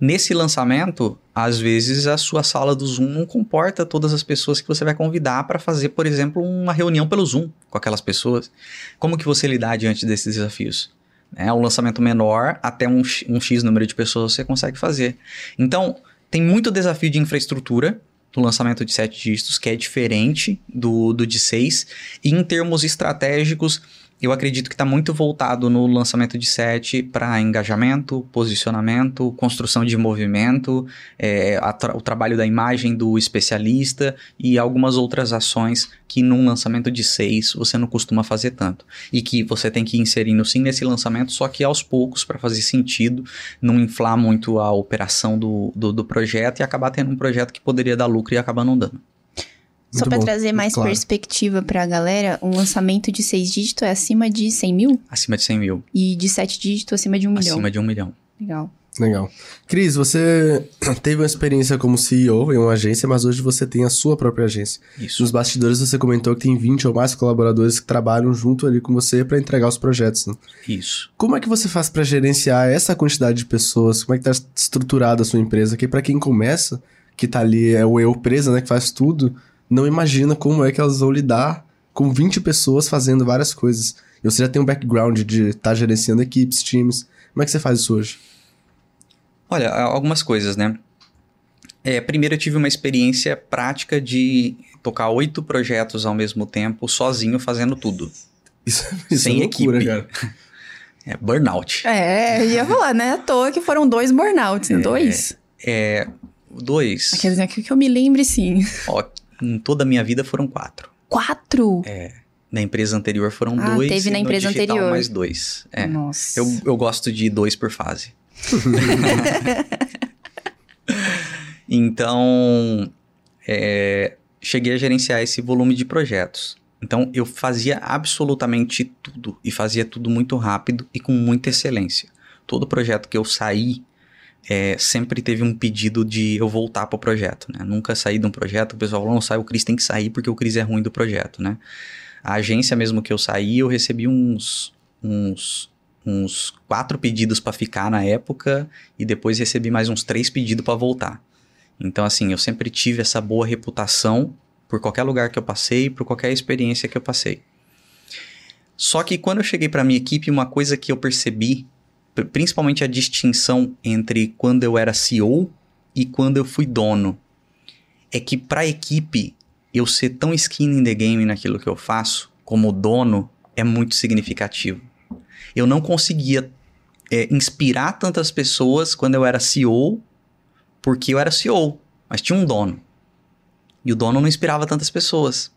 nesse lançamento, às vezes a sua sala do Zoom não comporta todas as pessoas que você vai convidar para fazer, por exemplo, uma reunião pelo Zoom com aquelas pessoas. Como que você lidar diante desses desafios? É um lançamento menor, até um, um X número de pessoas você consegue fazer. Então, tem muito desafio de infraestrutura do lançamento de sete dígitos, que é diferente do, do de seis. E em termos estratégicos, eu acredito que está muito voltado no lançamento de set para engajamento, posicionamento, construção de movimento, é, tra o trabalho da imagem do especialista e algumas outras ações que num lançamento de seis você não costuma fazer tanto. E que você tem que ir inserindo sim nesse lançamento, só que aos poucos para fazer sentido, não inflar muito a operação do, do, do projeto e acabar tendo um projeto que poderia dar lucro e acabar não dando. Só para trazer mais claro. perspectiva para a galera, um lançamento de seis dígitos é acima de 100 mil? Acima de 100 mil. E de sete dígitos acima de um milhão? Acima de um milhão. Legal. Legal. Cris, você teve uma experiência como CEO em uma agência, mas hoje você tem a sua própria agência. Isso. Nos bastidores você comentou que tem 20 ou mais colaboradores que trabalham junto ali com você para entregar os projetos. Né? Isso. Como é que você faz para gerenciar essa quantidade de pessoas? Como é que está estruturada a sua empresa? Que para quem começa, que tá ali é o eu presa, né, que faz tudo, não imagina como é que elas vão lidar com 20 pessoas fazendo várias coisas. E você já tem um background de estar tá gerenciando equipes, times. Como é que você faz isso hoje? Olha, algumas coisas, né? É, primeiro eu tive uma experiência prática de tocar oito projetos ao mesmo tempo, sozinho, fazendo tudo. Isso, isso Sem é loucura, equipe. cara. É burnout. É, ia falar, né? À toa que foram dois burnouts, né? Dois. É, dois. Quer dizer, que eu me lembre, sim. Ó, em toda a minha vida foram quatro. Quatro? É. Na empresa anterior foram ah, dois. Teve na empresa anterior. mais dois. É. Nossa. Eu, eu gosto de dois por fase. então, é, cheguei a gerenciar esse volume de projetos. Então, eu fazia absolutamente tudo. E fazia tudo muito rápido e com muita excelência. Todo projeto que eu saí é, sempre teve um pedido de eu voltar para o projeto, né? Nunca saí de um projeto, o pessoal falou, não sai, o Cris tem que sair porque o Cris é ruim do projeto, né? A agência mesmo que eu saí, eu recebi uns, uns, uns quatro pedidos para ficar na época e depois recebi mais uns três pedidos para voltar. Então, assim, eu sempre tive essa boa reputação por qualquer lugar que eu passei, por qualquer experiência que eu passei. Só que quando eu cheguei para minha equipe, uma coisa que eu percebi principalmente a distinção entre quando eu era CEO e quando eu fui dono, é que para a equipe eu ser tão skin in the game naquilo que eu faço, como dono, é muito significativo. Eu não conseguia é, inspirar tantas pessoas quando eu era CEO, porque eu era CEO, mas tinha um dono. E o dono não inspirava tantas pessoas.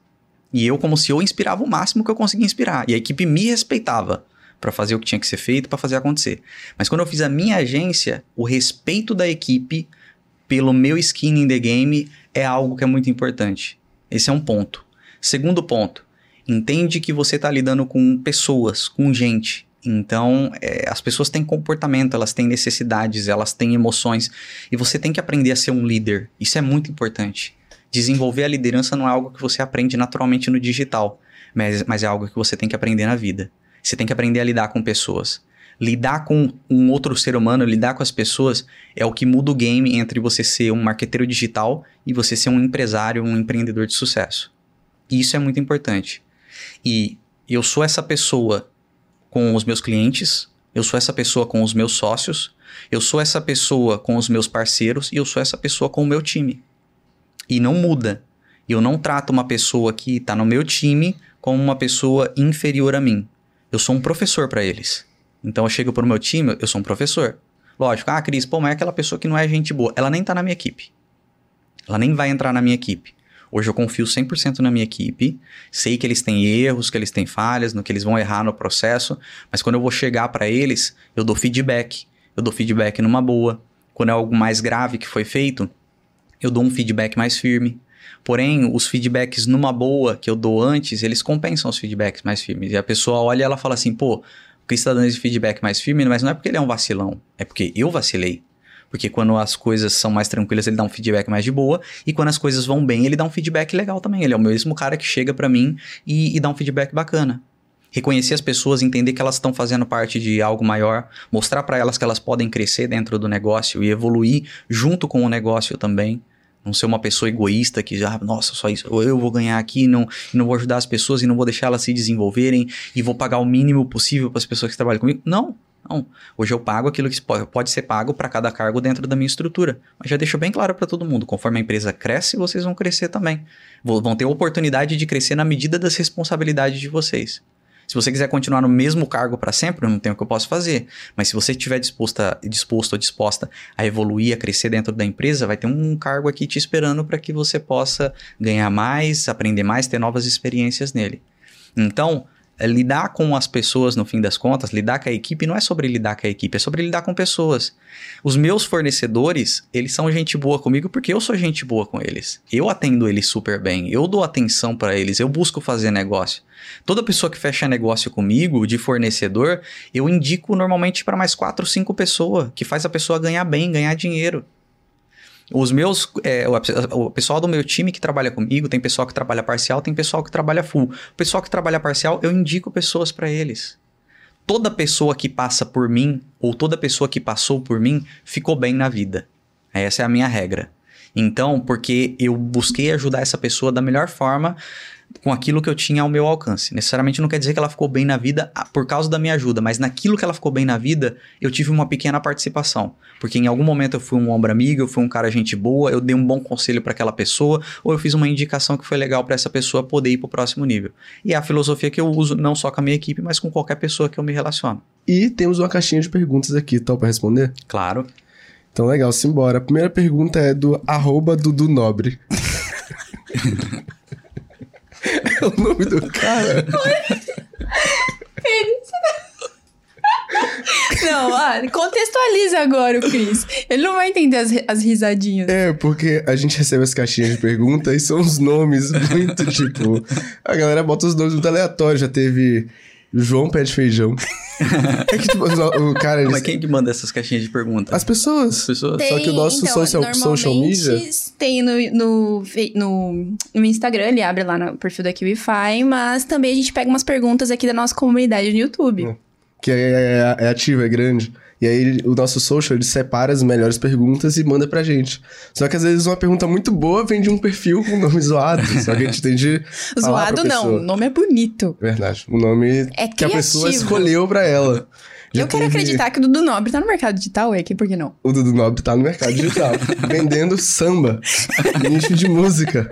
E eu, como CEO, inspirava o máximo que eu conseguia inspirar. E a equipe me respeitava para fazer o que tinha que ser feito, para fazer acontecer. Mas quando eu fiz a minha agência, o respeito da equipe pelo meu skin in the game é algo que é muito importante. Esse é um ponto. Segundo ponto, entende que você está lidando com pessoas, com gente. Então, é, as pessoas têm comportamento, elas têm necessidades, elas têm emoções. E você tem que aprender a ser um líder. Isso é muito importante. Desenvolver a liderança não é algo que você aprende naturalmente no digital, mas, mas é algo que você tem que aprender na vida. Você tem que aprender a lidar com pessoas. Lidar com um outro ser humano, lidar com as pessoas, é o que muda o game entre você ser um marqueteiro digital e você ser um empresário, um empreendedor de sucesso. E isso é muito importante. E eu sou essa pessoa com os meus clientes, eu sou essa pessoa com os meus sócios, eu sou essa pessoa com os meus parceiros e eu sou essa pessoa com o meu time. E não muda. Eu não trato uma pessoa que está no meu time como uma pessoa inferior a mim. Eu sou um professor para eles. Então eu chego pro meu time, eu sou um professor. Lógico, ah, Cris, pô, mas é aquela pessoa que não é gente boa. Ela nem tá na minha equipe. Ela nem vai entrar na minha equipe. Hoje eu confio 100% na minha equipe, sei que eles têm erros, que eles têm falhas, no que eles vão errar no processo, mas quando eu vou chegar para eles, eu dou feedback. Eu dou feedback numa boa. Quando é algo mais grave que foi feito, eu dou um feedback mais firme. Porém, os feedbacks numa boa que eu dou antes, eles compensam os feedbacks mais firmes. E a pessoa olha e ela fala assim, pô, o Cris está dando esse feedback mais firme, mas não é porque ele é um vacilão, é porque eu vacilei. Porque quando as coisas são mais tranquilas, ele dá um feedback mais de boa. E quando as coisas vão bem, ele dá um feedback legal também. Ele é o mesmo cara que chega para mim e, e dá um feedback bacana reconhecer as pessoas, entender que elas estão fazendo parte de algo maior, mostrar para elas que elas podem crescer dentro do negócio e evoluir junto com o negócio também. Não ser uma pessoa egoísta que já, nossa, só isso, eu vou ganhar aqui não, e não vou ajudar as pessoas e não vou deixar elas se desenvolverem e vou pagar o mínimo possível para as pessoas que trabalham comigo. Não, não. Hoje eu pago aquilo que pode ser pago para cada cargo dentro da minha estrutura. Mas já deixo bem claro para todo mundo: conforme a empresa cresce, vocês vão crescer também. Vão ter oportunidade de crescer na medida das responsabilidades de vocês. Se você quiser continuar no mesmo cargo para sempre, não tem o que eu posso fazer. Mas se você estiver disposta, disposto ou disposta a evoluir, a crescer dentro da empresa, vai ter um cargo aqui te esperando para que você possa ganhar mais, aprender mais, ter novas experiências nele. Então, lidar com as pessoas, no fim das contas, lidar com a equipe não é sobre lidar com a equipe, é sobre lidar com pessoas. Os meus fornecedores, eles são gente boa comigo porque eu sou gente boa com eles. Eu atendo eles super bem, eu dou atenção para eles, eu busco fazer negócio. Toda pessoa que fecha negócio comigo, de fornecedor, eu indico normalmente para mais quatro, cinco pessoas, que faz a pessoa ganhar bem, ganhar dinheiro. Os meus, é, o, pessoal do meu time que trabalha comigo, tem pessoal que trabalha parcial, tem pessoal que trabalha full. O pessoal que trabalha parcial, eu indico pessoas para eles. Toda pessoa que passa por mim, ou toda pessoa que passou por mim, ficou bem na vida. Essa é a minha regra. Então, porque eu busquei ajudar essa pessoa da melhor forma, com aquilo que eu tinha ao meu alcance. Necessariamente não quer dizer que ela ficou bem na vida ah, por causa da minha ajuda, mas naquilo que ela ficou bem na vida, eu tive uma pequena participação. Porque em algum momento eu fui um ombro amigo, eu fui um cara gente boa, eu dei um bom conselho para aquela pessoa, ou eu fiz uma indicação que foi legal para essa pessoa poder ir para o próximo nível. E é a filosofia que eu uso não só com a minha equipe, mas com qualquer pessoa que eu me relaciono. E temos uma caixinha de perguntas aqui, tal, para responder? Claro. Então, legal, simbora. A primeira pergunta é do arroba Dudu Nobre. é o nome do cara. Não, ah, contextualiza agora o Cris. Ele não vai entender as, as risadinhas. É, porque a gente recebe as caixinhas de perguntas e são os nomes muito, tipo... A galera bota os nomes muito aleatórios. Já teve João Pé de Feijão. é que, tipo, o cara... Eles... Mas quem que manda essas caixinhas de perguntas? As pessoas. As pessoas. Tem, Só que o nosso então, social, social media... tem no, no, no, no, Instagram, ele abre lá no perfil da QIFI, mas também a gente pega umas perguntas aqui da nossa comunidade no YouTube. É. Que é, é, é ativa, é grande. E aí o nosso social, ele separa as melhores perguntas e manda pra gente. Só que às vezes uma pergunta muito boa vem de um perfil com nome zoado. só que a gente tem de Zoado não, o nome é bonito. Verdade. O nome é que a pessoa escolheu pra ela. Já eu quero teve... acreditar que o Dudu Nobre tá no mercado digital, é aqui, por que não? O Dudu Nobre tá no mercado digital, vendendo samba, nicho de música.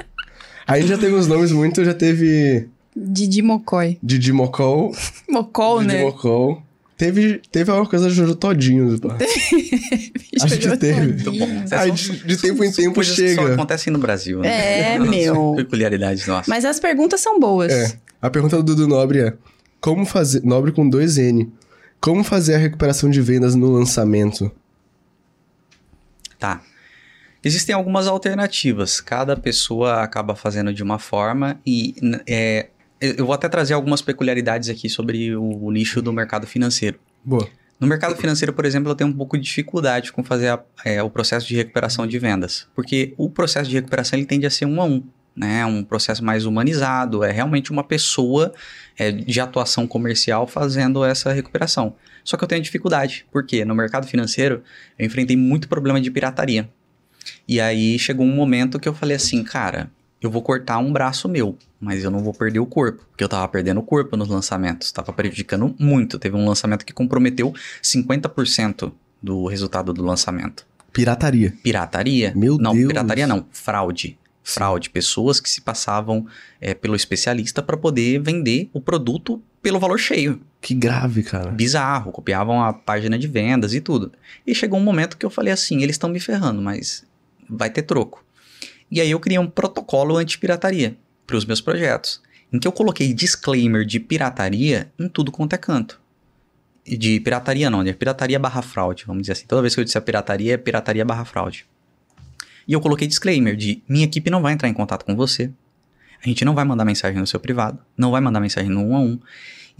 Aí já teve uns nomes muito, já teve... Didi Mocói. Didi Mocol. Mocol, Didi né? Mocol. Teve, teve uma coisa de Jojo Todinho. Acho que teve. Aí de, de tempo em tempo chega. Só acontecem no Brasil, né? É, meu. Peculiaridades nossas. Mas as perguntas são boas. É. A pergunta do Dudu Nobre é: Como fazer. Nobre com dois N. Como fazer a recuperação de vendas no lançamento? Tá. Existem algumas alternativas. Cada pessoa acaba fazendo de uma forma e é, eu vou até trazer algumas peculiaridades aqui sobre o, o nicho do mercado financeiro. Boa. No mercado financeiro, por exemplo, eu tenho um pouco de dificuldade com fazer a, é, o processo de recuperação de vendas, porque o processo de recuperação ele tende a ser um a um, né? Um processo mais humanizado, é realmente uma pessoa é, de atuação comercial fazendo essa recuperação. Só que eu tenho dificuldade, porque no mercado financeiro eu enfrentei muito problema de pirataria. E aí chegou um momento que eu falei assim, cara, eu vou cortar um braço meu, mas eu não vou perder o corpo, porque eu tava perdendo o corpo nos lançamentos, tava prejudicando muito. Teve um lançamento que comprometeu 50% do resultado do lançamento. Pirataria. Pirataria. Meu não, Deus. Não, pirataria não, fraude. Fraude, pessoas que se passavam é, pelo especialista para poder vender o produto pelo valor cheio. Que grave, cara. Bizarro, copiavam a página de vendas e tudo. E chegou um momento que eu falei assim: eles estão me ferrando, mas vai ter troco. E aí eu criei um protocolo anti-pirataria para os meus projetos, em que eu coloquei disclaimer de pirataria em tudo quanto é canto. De pirataria não, de pirataria barra fraude, vamos dizer assim. Toda vez que eu disser pirataria, é pirataria barra fraude. E eu coloquei disclaimer de minha equipe não vai entrar em contato com você. A gente não vai mandar mensagem no seu privado, não vai mandar mensagem no 1 a 1.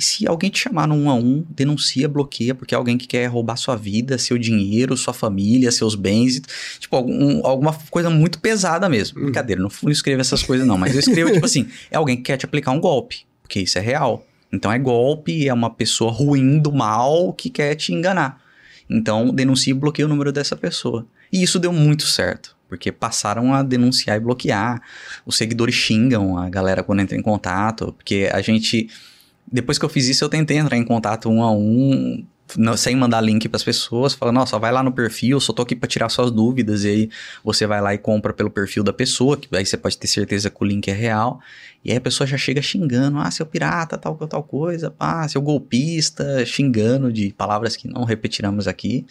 E se alguém te chamar no 1 a 1, denuncia, bloqueia, porque é alguém que quer roubar sua vida, seu dinheiro, sua família, seus bens, tipo, algum, alguma coisa muito pesada mesmo. Uhum. Brincadeira, não, não escrevo essas coisas não, mas eu escrevo, tipo assim, é alguém que quer te aplicar um golpe, porque isso é real. Então é golpe, é uma pessoa ruim do mal que quer te enganar. Então denuncia e bloqueia o número dessa pessoa. E isso deu muito certo porque passaram a denunciar e bloquear. Os seguidores xingam a galera quando entra em contato, porque a gente depois que eu fiz isso, eu tentei entrar em contato um a um, não, sem mandar link para as pessoas, fala, nossa, vai lá no perfil, só tô aqui para tirar suas dúvidas, e aí você vai lá e compra pelo perfil da pessoa, que aí você pode ter certeza que o link é real, e aí a pessoa já chega xingando, ah, seu pirata, tal, tal coisa, ah, seu golpista, xingando de palavras que não repetiremos aqui.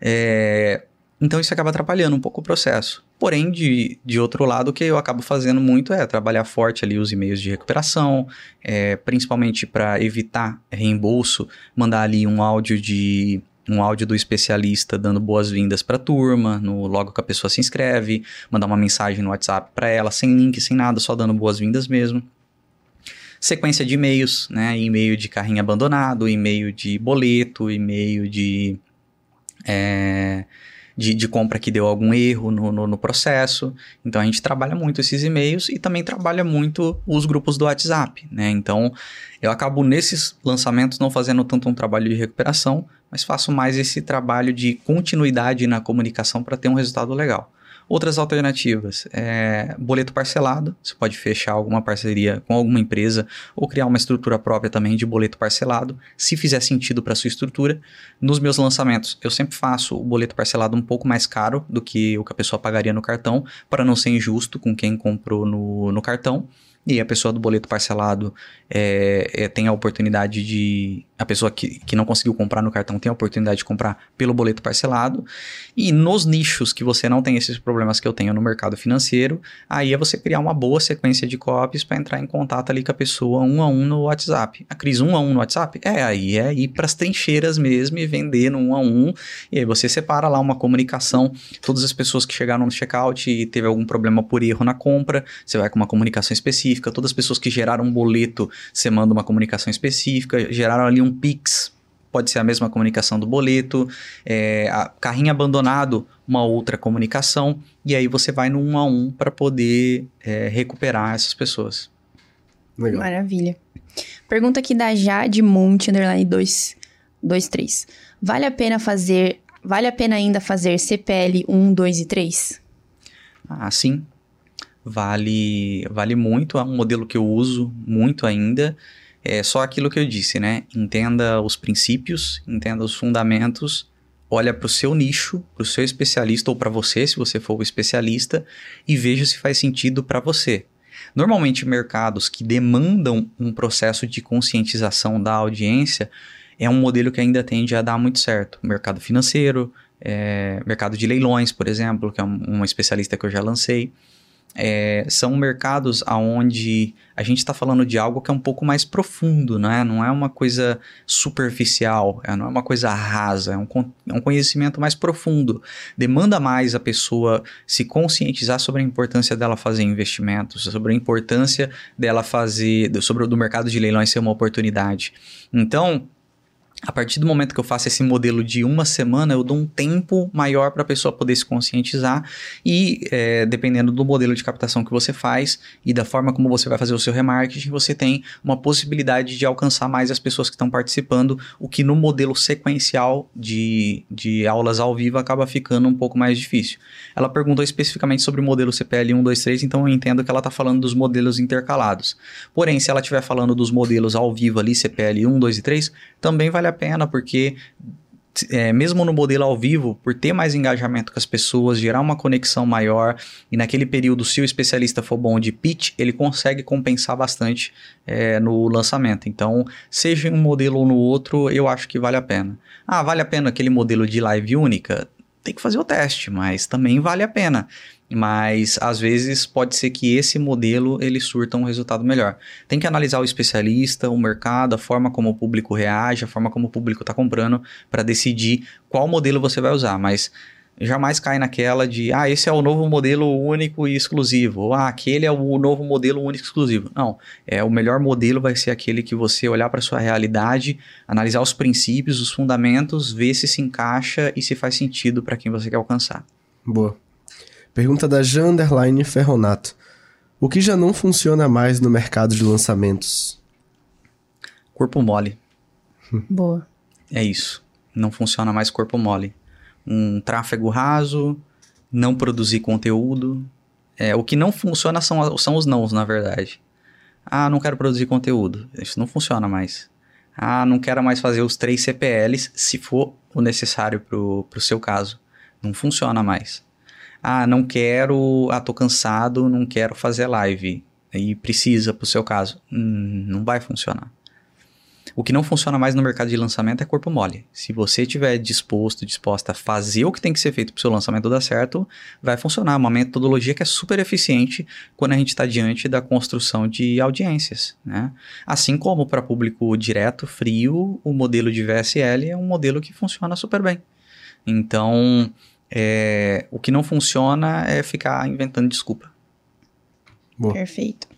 É, então isso acaba atrapalhando um pouco o processo. Porém, de, de outro lado, o que eu acabo fazendo muito é trabalhar forte ali os e-mails de recuperação, é, principalmente para evitar reembolso, mandar ali um áudio de um áudio do especialista dando boas-vindas para a turma, no logo que a pessoa se inscreve, mandar uma mensagem no WhatsApp para ela, sem link, sem nada, só dando boas-vindas mesmo. Sequência de e-mails, né? E-mail de carrinho abandonado, e-mail de boleto, e-mail de é, de, de compra que deu algum erro no, no, no, processo. Então a gente trabalha muito esses e-mails e também trabalha muito os grupos do WhatsApp, né? Então eu acabo nesses lançamentos não fazendo tanto um trabalho de recuperação, mas faço mais esse trabalho de continuidade na comunicação para ter um resultado legal. Outras alternativas, é, boleto parcelado, você pode fechar alguma parceria com alguma empresa ou criar uma estrutura própria também de boleto parcelado, se fizer sentido para sua estrutura. Nos meus lançamentos, eu sempre faço o boleto parcelado um pouco mais caro do que o que a pessoa pagaria no cartão, para não ser injusto com quem comprou no, no cartão e a pessoa do boleto parcelado é, é, tem a oportunidade de. A pessoa que, que não conseguiu comprar no cartão tem a oportunidade de comprar pelo boleto parcelado. E nos nichos que você não tem esses problemas que eu tenho no mercado financeiro, aí é você criar uma boa sequência de copies para entrar em contato ali com a pessoa um a um no WhatsApp. A crise um a um no WhatsApp? É, aí é ir para as trincheiras mesmo e vender no um a um. E aí você separa lá uma comunicação. Todas as pessoas que chegaram no checkout e teve algum problema por erro na compra, você vai com uma comunicação específica, todas as pessoas que geraram um boleto, você manda uma comunicação específica, geraram ali um Pix, pode ser a mesma comunicação do boleto, é, carrinho abandonado, uma outra comunicação, e aí você vai no um a um para poder é, recuperar essas pessoas. Legal. Maravilha. Pergunta aqui da Jade Monte, underline 223. Vale a pena fazer, vale a pena ainda fazer CPL 1, 2 e 3? Ah, sim vale, vale muito, é um modelo que eu uso muito ainda. É só aquilo que eu disse, né? Entenda os princípios, entenda os fundamentos, olha para o seu nicho, para o seu especialista ou para você, se você for o especialista, e veja se faz sentido para você. Normalmente, mercados que demandam um processo de conscientização da audiência é um modelo que ainda tende a dar muito certo. Mercado financeiro, é, mercado de leilões, por exemplo, que é um, um especialista que eu já lancei é, são mercados aonde a gente está falando de algo que é um pouco mais profundo, né? não é uma coisa superficial, é, não é uma coisa rasa, é um, é um conhecimento mais profundo. Demanda mais a pessoa se conscientizar sobre a importância dela fazer investimentos, sobre a importância dela fazer, sobre o do mercado de leilões ser uma oportunidade. Então, a partir do momento que eu faço esse modelo de uma semana, eu dou um tempo maior para a pessoa poder se conscientizar e, é, dependendo do modelo de captação que você faz e da forma como você vai fazer o seu remarketing, você tem uma possibilidade de alcançar mais as pessoas que estão participando, o que no modelo sequencial de, de aulas ao vivo acaba ficando um pouco mais difícil. Ela perguntou especificamente sobre o modelo CPL 123, então eu entendo que ela está falando dos modelos intercalados. Porém, se ela estiver falando dos modelos ao vivo ali, CPL 1, 2 e 3, também vale a a pena, porque é, mesmo no modelo ao vivo, por ter mais engajamento com as pessoas, gerar uma conexão maior, e naquele período, se o especialista for bom de pitch, ele consegue compensar bastante é, no lançamento. Então, seja um modelo ou no outro, eu acho que vale a pena. Ah, vale a pena aquele modelo de live única? Tem que fazer o teste, mas também vale a pena mas às vezes pode ser que esse modelo ele surta um resultado melhor. Tem que analisar o especialista, o mercado, a forma como o público reage, a forma como o público está comprando para decidir qual modelo você vai usar, mas jamais cai naquela de ah, esse é o novo modelo único e exclusivo, ou ah, aquele é o novo modelo único e exclusivo. Não, é o melhor modelo vai ser aquele que você olhar para sua realidade, analisar os princípios, os fundamentos, ver se se encaixa e se faz sentido para quem você quer alcançar. Boa. Pergunta da Janderline Ferronato. O que já não funciona mais no mercado de lançamentos? Corpo mole. Boa. É isso. Não funciona mais corpo mole. Um tráfego raso, não produzir conteúdo. É, o que não funciona são, são os nãos, na verdade. Ah, não quero produzir conteúdo. Isso não funciona mais. Ah, não quero mais fazer os três CPLs, se for o necessário para o seu caso. Não funciona mais. Ah, não quero, ah, tô cansado, não quero fazer live. E precisa para o seu caso. Hum, não vai funcionar. O que não funciona mais no mercado de lançamento é corpo mole. Se você estiver disposto, disposta a fazer o que tem que ser feito para o seu lançamento dar certo, vai funcionar. Uma metodologia que é super eficiente quando a gente está diante da construção de audiências. Né? Assim como para público direto, frio, o modelo de VSL é um modelo que funciona super bem. Então, é, o que não funciona é ficar inventando desculpa. Boa. Perfeito.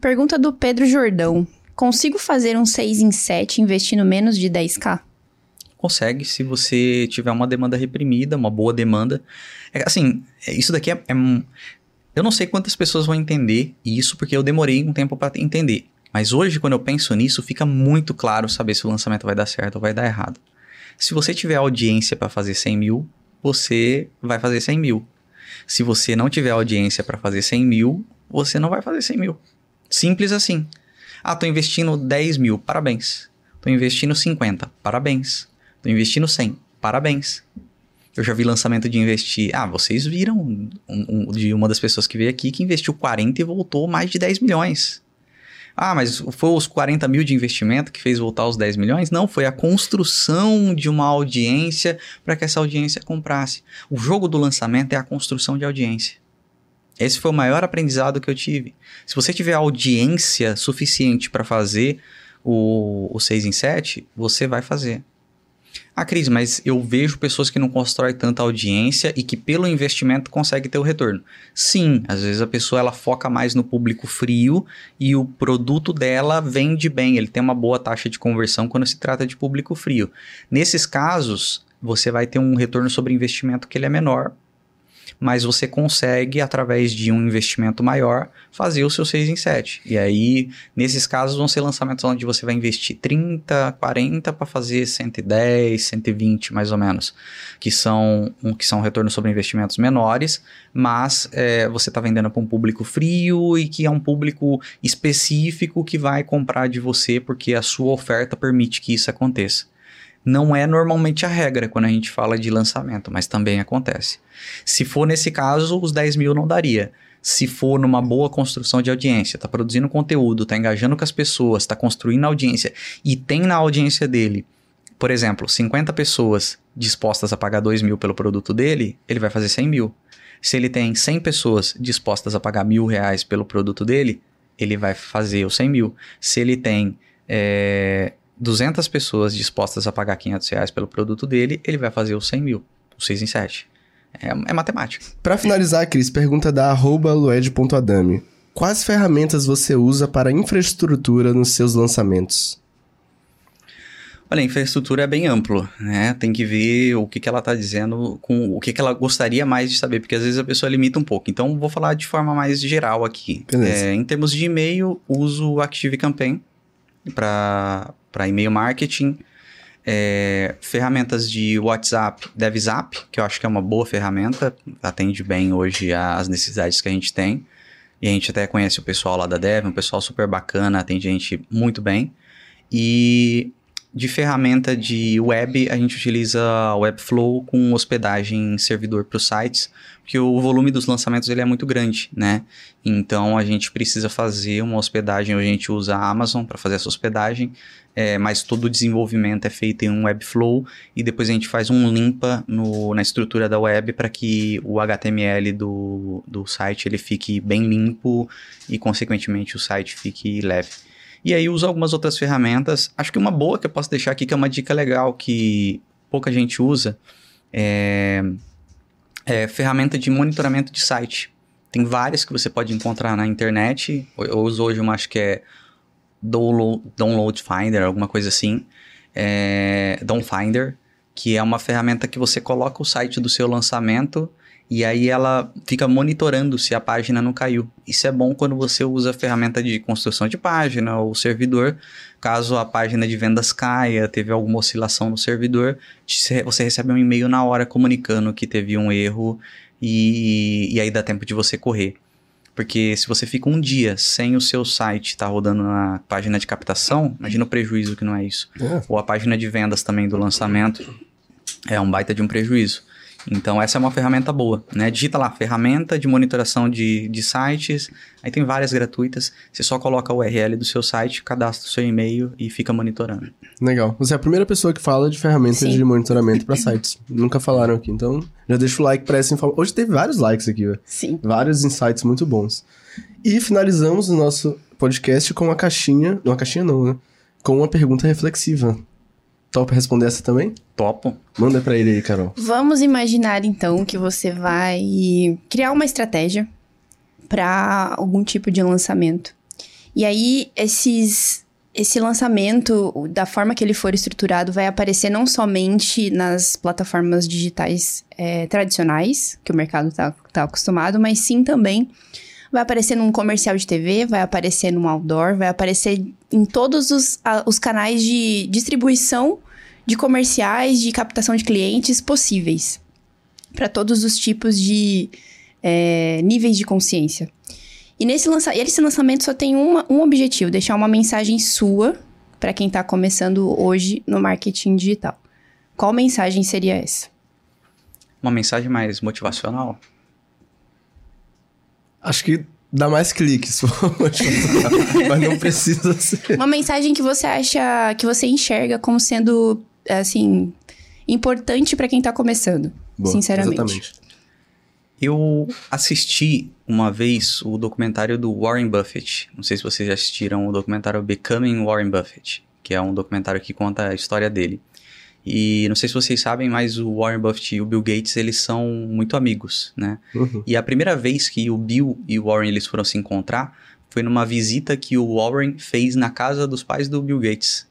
Pergunta do Pedro Jordão. Consigo fazer um 6 em 7 investindo menos de 10k? Consegue, se você tiver uma demanda reprimida, uma boa demanda. É, assim, isso daqui é, é eu não sei quantas pessoas vão entender isso, porque eu demorei um tempo para entender. Mas hoje, quando eu penso nisso, fica muito claro saber se o lançamento vai dar certo ou vai dar errado. Se você tiver audiência para fazer 100 mil, você vai fazer 100 mil. Se você não tiver audiência para fazer 100 mil, você não vai fazer 100 mil. Simples assim. Ah, tô investindo 10 mil, parabéns. Tô investindo 50, parabéns. Tô investindo 100, parabéns. Eu já vi lançamento de investir. Ah, vocês viram um, um, de uma das pessoas que veio aqui que investiu 40 e voltou mais de 10 milhões. Ah, mas foi os 40 mil de investimento que fez voltar os 10 milhões? Não, foi a construção de uma audiência para que essa audiência comprasse. O jogo do lançamento é a construção de audiência. Esse foi o maior aprendizado que eu tive. Se você tiver audiência suficiente para fazer o, o 6 em 7, você vai fazer. Ah, Cris, mas eu vejo pessoas que não constroem tanta audiência e que pelo investimento consegue ter o retorno. Sim, às vezes a pessoa ela foca mais no público frio e o produto dela vende bem, ele tem uma boa taxa de conversão quando se trata de público frio. Nesses casos, você vai ter um retorno sobre investimento que ele é menor, mas você consegue, através de um investimento maior, fazer o seu 6 em 7. E aí, nesses casos, vão ser lançamentos onde você vai investir 30, 40 para fazer 110, 120 mais ou menos, que são, que são retornos sobre investimentos menores, mas é, você está vendendo para um público frio e que é um público específico que vai comprar de você porque a sua oferta permite que isso aconteça. Não é normalmente a regra quando a gente fala de lançamento, mas também acontece. Se for nesse caso, os 10 mil não daria. Se for numa boa construção de audiência, está produzindo conteúdo, está engajando com as pessoas, está construindo audiência e tem na audiência dele, por exemplo, 50 pessoas dispostas a pagar 2 mil pelo produto dele, ele vai fazer 100 mil. Se ele tem 100 pessoas dispostas a pagar mil reais pelo produto dele, ele vai fazer os 100 mil. Se ele tem é, 200 pessoas dispostas a pagar 500 reais pelo produto dele, ele vai fazer os 100 mil, os 6 em 7. É, é matemática. Para finalizar, Cris, pergunta da arroba lued.adami. Quais ferramentas você usa para infraestrutura nos seus lançamentos? Olha, a infraestrutura é bem amplo, né? Tem que ver o que, que ela está dizendo, com o que, que ela gostaria mais de saber, porque às vezes a pessoa limita um pouco. Então, vou falar de forma mais geral aqui. É, em termos de e-mail, uso o ActiveCampaign para para e-mail marketing, é, ferramentas de WhatsApp, DevZap, que eu acho que é uma boa ferramenta, atende bem hoje às necessidades que a gente tem. E a gente até conhece o pessoal lá da Dev, um pessoal super bacana, atende a gente muito bem. E de ferramenta de web, a gente utiliza Webflow com hospedagem em servidor para os sites, porque o volume dos lançamentos ele é muito grande, né? Então a gente precisa fazer uma hospedagem, a gente usa a Amazon para fazer essa hospedagem, é, mas todo o desenvolvimento é feito em um Webflow e depois a gente faz um limpa no, na estrutura da web para que o HTML do, do site ele fique bem limpo e consequentemente o site fique leve. E aí uso algumas outras ferramentas. Acho que uma boa que eu posso deixar aqui, que é uma dica legal que pouca gente usa, é, é ferramenta de monitoramento de site. Tem várias que você pode encontrar na internet. Eu uso hoje uma, acho que é Download, Download Finder, alguma coisa assim. É, Downfinder, que é uma ferramenta que você coloca o site do seu lançamento e aí ela fica monitorando se a página não caiu. Isso é bom quando você usa a ferramenta de construção de página ou servidor. Caso a página de vendas caia, teve alguma oscilação no servidor, você recebe um e-mail na hora comunicando que teve um erro e, e aí dá tempo de você correr. Porque se você fica um dia sem o seu site estar tá rodando na página de captação, imagina o prejuízo que não é isso. É. Ou a página de vendas também do lançamento é um baita de um prejuízo. Então, essa é uma ferramenta boa, né? Digita lá, ferramenta de monitoração de, de sites, aí tem várias gratuitas. Você só coloca a URL do seu site, cadastra o seu e-mail e fica monitorando. Legal. Você é a primeira pessoa que fala de ferramentas Sim. de monitoramento para sites. Nunca falaram aqui, então já deixa o like para essa informação. Hoje teve vários likes aqui, velho. Sim. Vários insights muito bons. E finalizamos o nosso podcast com uma caixinha. Uma caixinha não, né? Com uma pergunta reflexiva. Topa responder essa também? Topo. Manda pra ele aí, Carol. Vamos imaginar então que você vai criar uma estratégia para algum tipo de lançamento. E aí esses esse lançamento, da forma que ele for estruturado, vai aparecer não somente nas plataformas digitais é, tradicionais, que o mercado está tá acostumado, mas sim também vai aparecer num comercial de TV, vai aparecer num outdoor, vai aparecer em todos os, a- os canais de distribuição de comerciais, de captação de clientes possíveis. Para todos os tipos de é, níveis de consciência. E nesse lança esse lançamento só tem uma- um objetivo: deixar uma mensagem sua para quem está começando hoje no marketing digital. Qual mensagem seria essa? Uma mensagem mais motivacional. Acho que dá mais cliques, mas não precisa ser. Uma mensagem que você acha, que você enxerga como sendo, assim, importante para quem está começando. Boa, sinceramente. Exatamente. Eu assisti uma vez o documentário do Warren Buffett. Não sei se vocês já assistiram o documentário Becoming Warren Buffett, que é um documentário que conta a história dele. E não sei se vocês sabem, mas o Warren Buffett e o Bill Gates, eles são muito amigos, né? Uhum. E a primeira vez que o Bill e o Warren eles foram se encontrar foi numa visita que o Warren fez na casa dos pais do Bill Gates.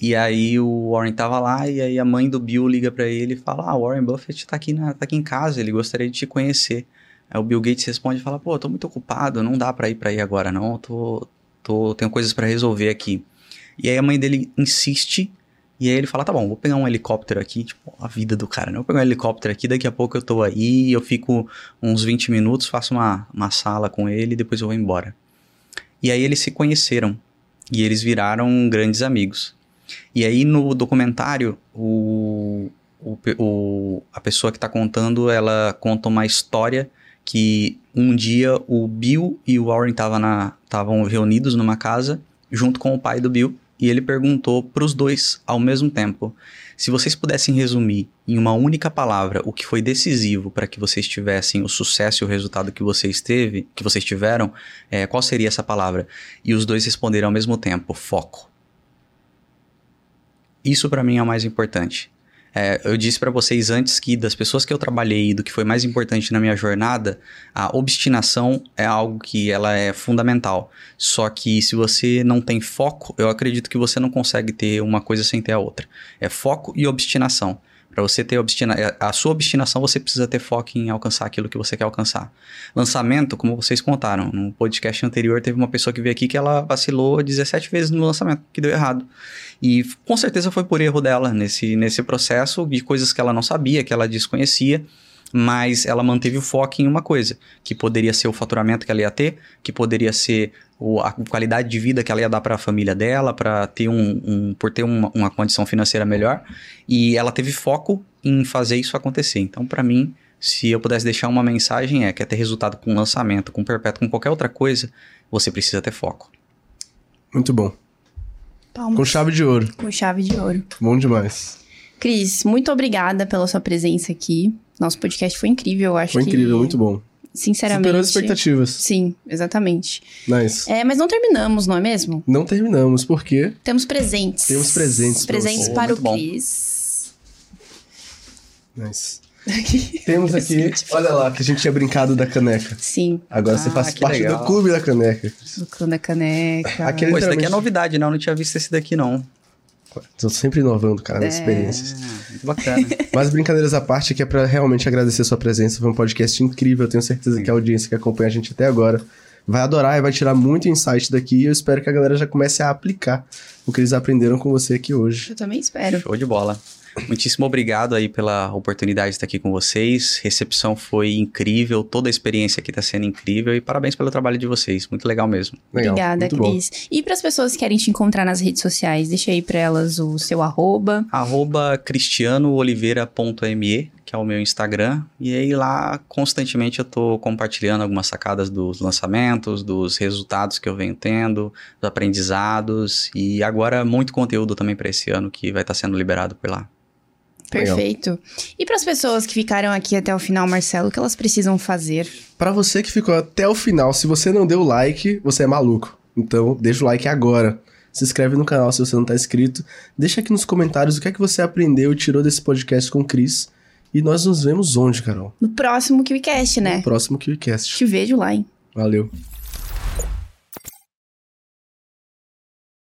E aí o Warren tava lá e aí a mãe do Bill liga pra ele e fala: "Ah, o Warren Buffett tá aqui na, tá aqui em casa, ele gostaria de te conhecer". Aí o Bill Gates responde e fala: "Pô, tô muito ocupado, não dá pra ir pra aí agora não, tô tô tenho coisas pra resolver aqui". E aí a mãe dele insiste e aí ele fala, tá bom, vou pegar um helicóptero aqui, tipo, a vida do cara, né? Vou pegar um helicóptero aqui, daqui a pouco eu tô aí, eu fico uns 20 minutos, faço uma, uma sala com ele e depois eu vou embora. E aí eles se conheceram e eles viraram grandes amigos. E aí no documentário, o, o, o- a pessoa que tá contando, ela conta uma história que um dia o Bill e o Warren estavam reunidos numa casa junto com o pai do Bill e ele perguntou para os dois ao mesmo tempo: se vocês pudessem resumir em uma única palavra o que foi decisivo para que vocês tivessem o sucesso e o resultado que vocês teve, que vocês tiveram, é, qual seria essa palavra? E os dois responderam ao mesmo tempo: foco. Isso para mim é o mais importante. É, eu disse para vocês antes que das pessoas que eu trabalhei e do que foi mais importante na minha jornada, a obstinação é algo que ela é fundamental. Só que se você não tem foco, eu acredito que você não consegue ter uma coisa sem ter a outra. É foco e obstinação. Para você ter obstina a sua obstinação, você precisa ter foco em alcançar aquilo que você quer alcançar. Lançamento, como vocês contaram, no podcast anterior teve uma pessoa que veio aqui que ela vacilou 17 vezes no lançamento, que deu errado. E com certeza foi por erro dela nesse, nesse processo de coisas que ela não sabia, que ela desconhecia, mas ela manteve o foco em uma coisa, que poderia ser o faturamento que ela ia ter, que poderia ser o- a qualidade de vida que ela ia dar para a família dela, para ter um, um- por ter uma, uma condição financeira melhor, e ela teve foco em fazer isso acontecer. Então, para mim, se eu pudesse deixar uma mensagem é quer ter resultado com lançamento, com perpétuo, com qualquer outra coisa, você precisa ter foco. Muito bom. Palmas. Com chave de ouro. Com chave de ouro. Bom demais. Cris, muito obrigada pela sua presença aqui. Nosso podcast foi incrível, eu acho Foi que... incrível, muito bom. Sinceramente. Superou as expectativas. Sim, exatamente. Nice. É, mas não terminamos, não é mesmo? Não terminamos, porque Temos presentes. Temos presentes Presentes você. para o. Cris. Nice. Temos aqui, olha lá, que a gente tinha brincado da caneca. Sim, Agora você Ah, faz que parte legal. do clube da caneca. do da caneca. Aquele- Pô, isso daqui é novidade, não. Eu não tinha visto esse daqui, não. Tô sempre inovando, cara, nas É. experiências. Muito bacana. Mas brincadeiras à parte, aqui é pra realmente agradecer a sua presença. Foi um podcast incrível. Eu tenho certeza que a audiência que acompanha a gente até agora vai adorar e vai tirar muito insight daqui. E eu espero que a galera já comece a aplicar o que eles aprenderam com você aqui hoje. Eu também espero. Show de bola. Muitíssimo obrigado aí pela oportunidade de estar aqui com vocês. Recepção foi incrível, toda a experiência aqui está sendo incrível e parabéns pelo trabalho de vocês. Muito legal mesmo. Legal, Obrigada, muito bom. Cris. E para as pessoas que querem te encontrar nas redes sociais, deixa aí para elas o seu arroba. Arroba cristianooliveira.me, que é o meu Instagram. E aí lá, constantemente, eu tô compartilhando algumas sacadas dos lançamentos, dos resultados que eu venho tendo, dos aprendizados. E agora, muito conteúdo também para esse ano que vai estar sendo liberado por lá. Legal. Perfeito. E para as pessoas que ficaram aqui até o final, Marcelo, o que elas precisam fazer? Pra você que ficou até o final, se você não deu like, você é maluco. Então, deixa o like agora. Se inscreve no canal se você não tá inscrito. Deixa aqui nos comentários o que é que você aprendeu e tirou desse podcast com o Cris. E nós nos vemos onde, Carol? No próximo KiwiCast, né? No próximo KiwiCast. Te vejo lá, hein? Valeu.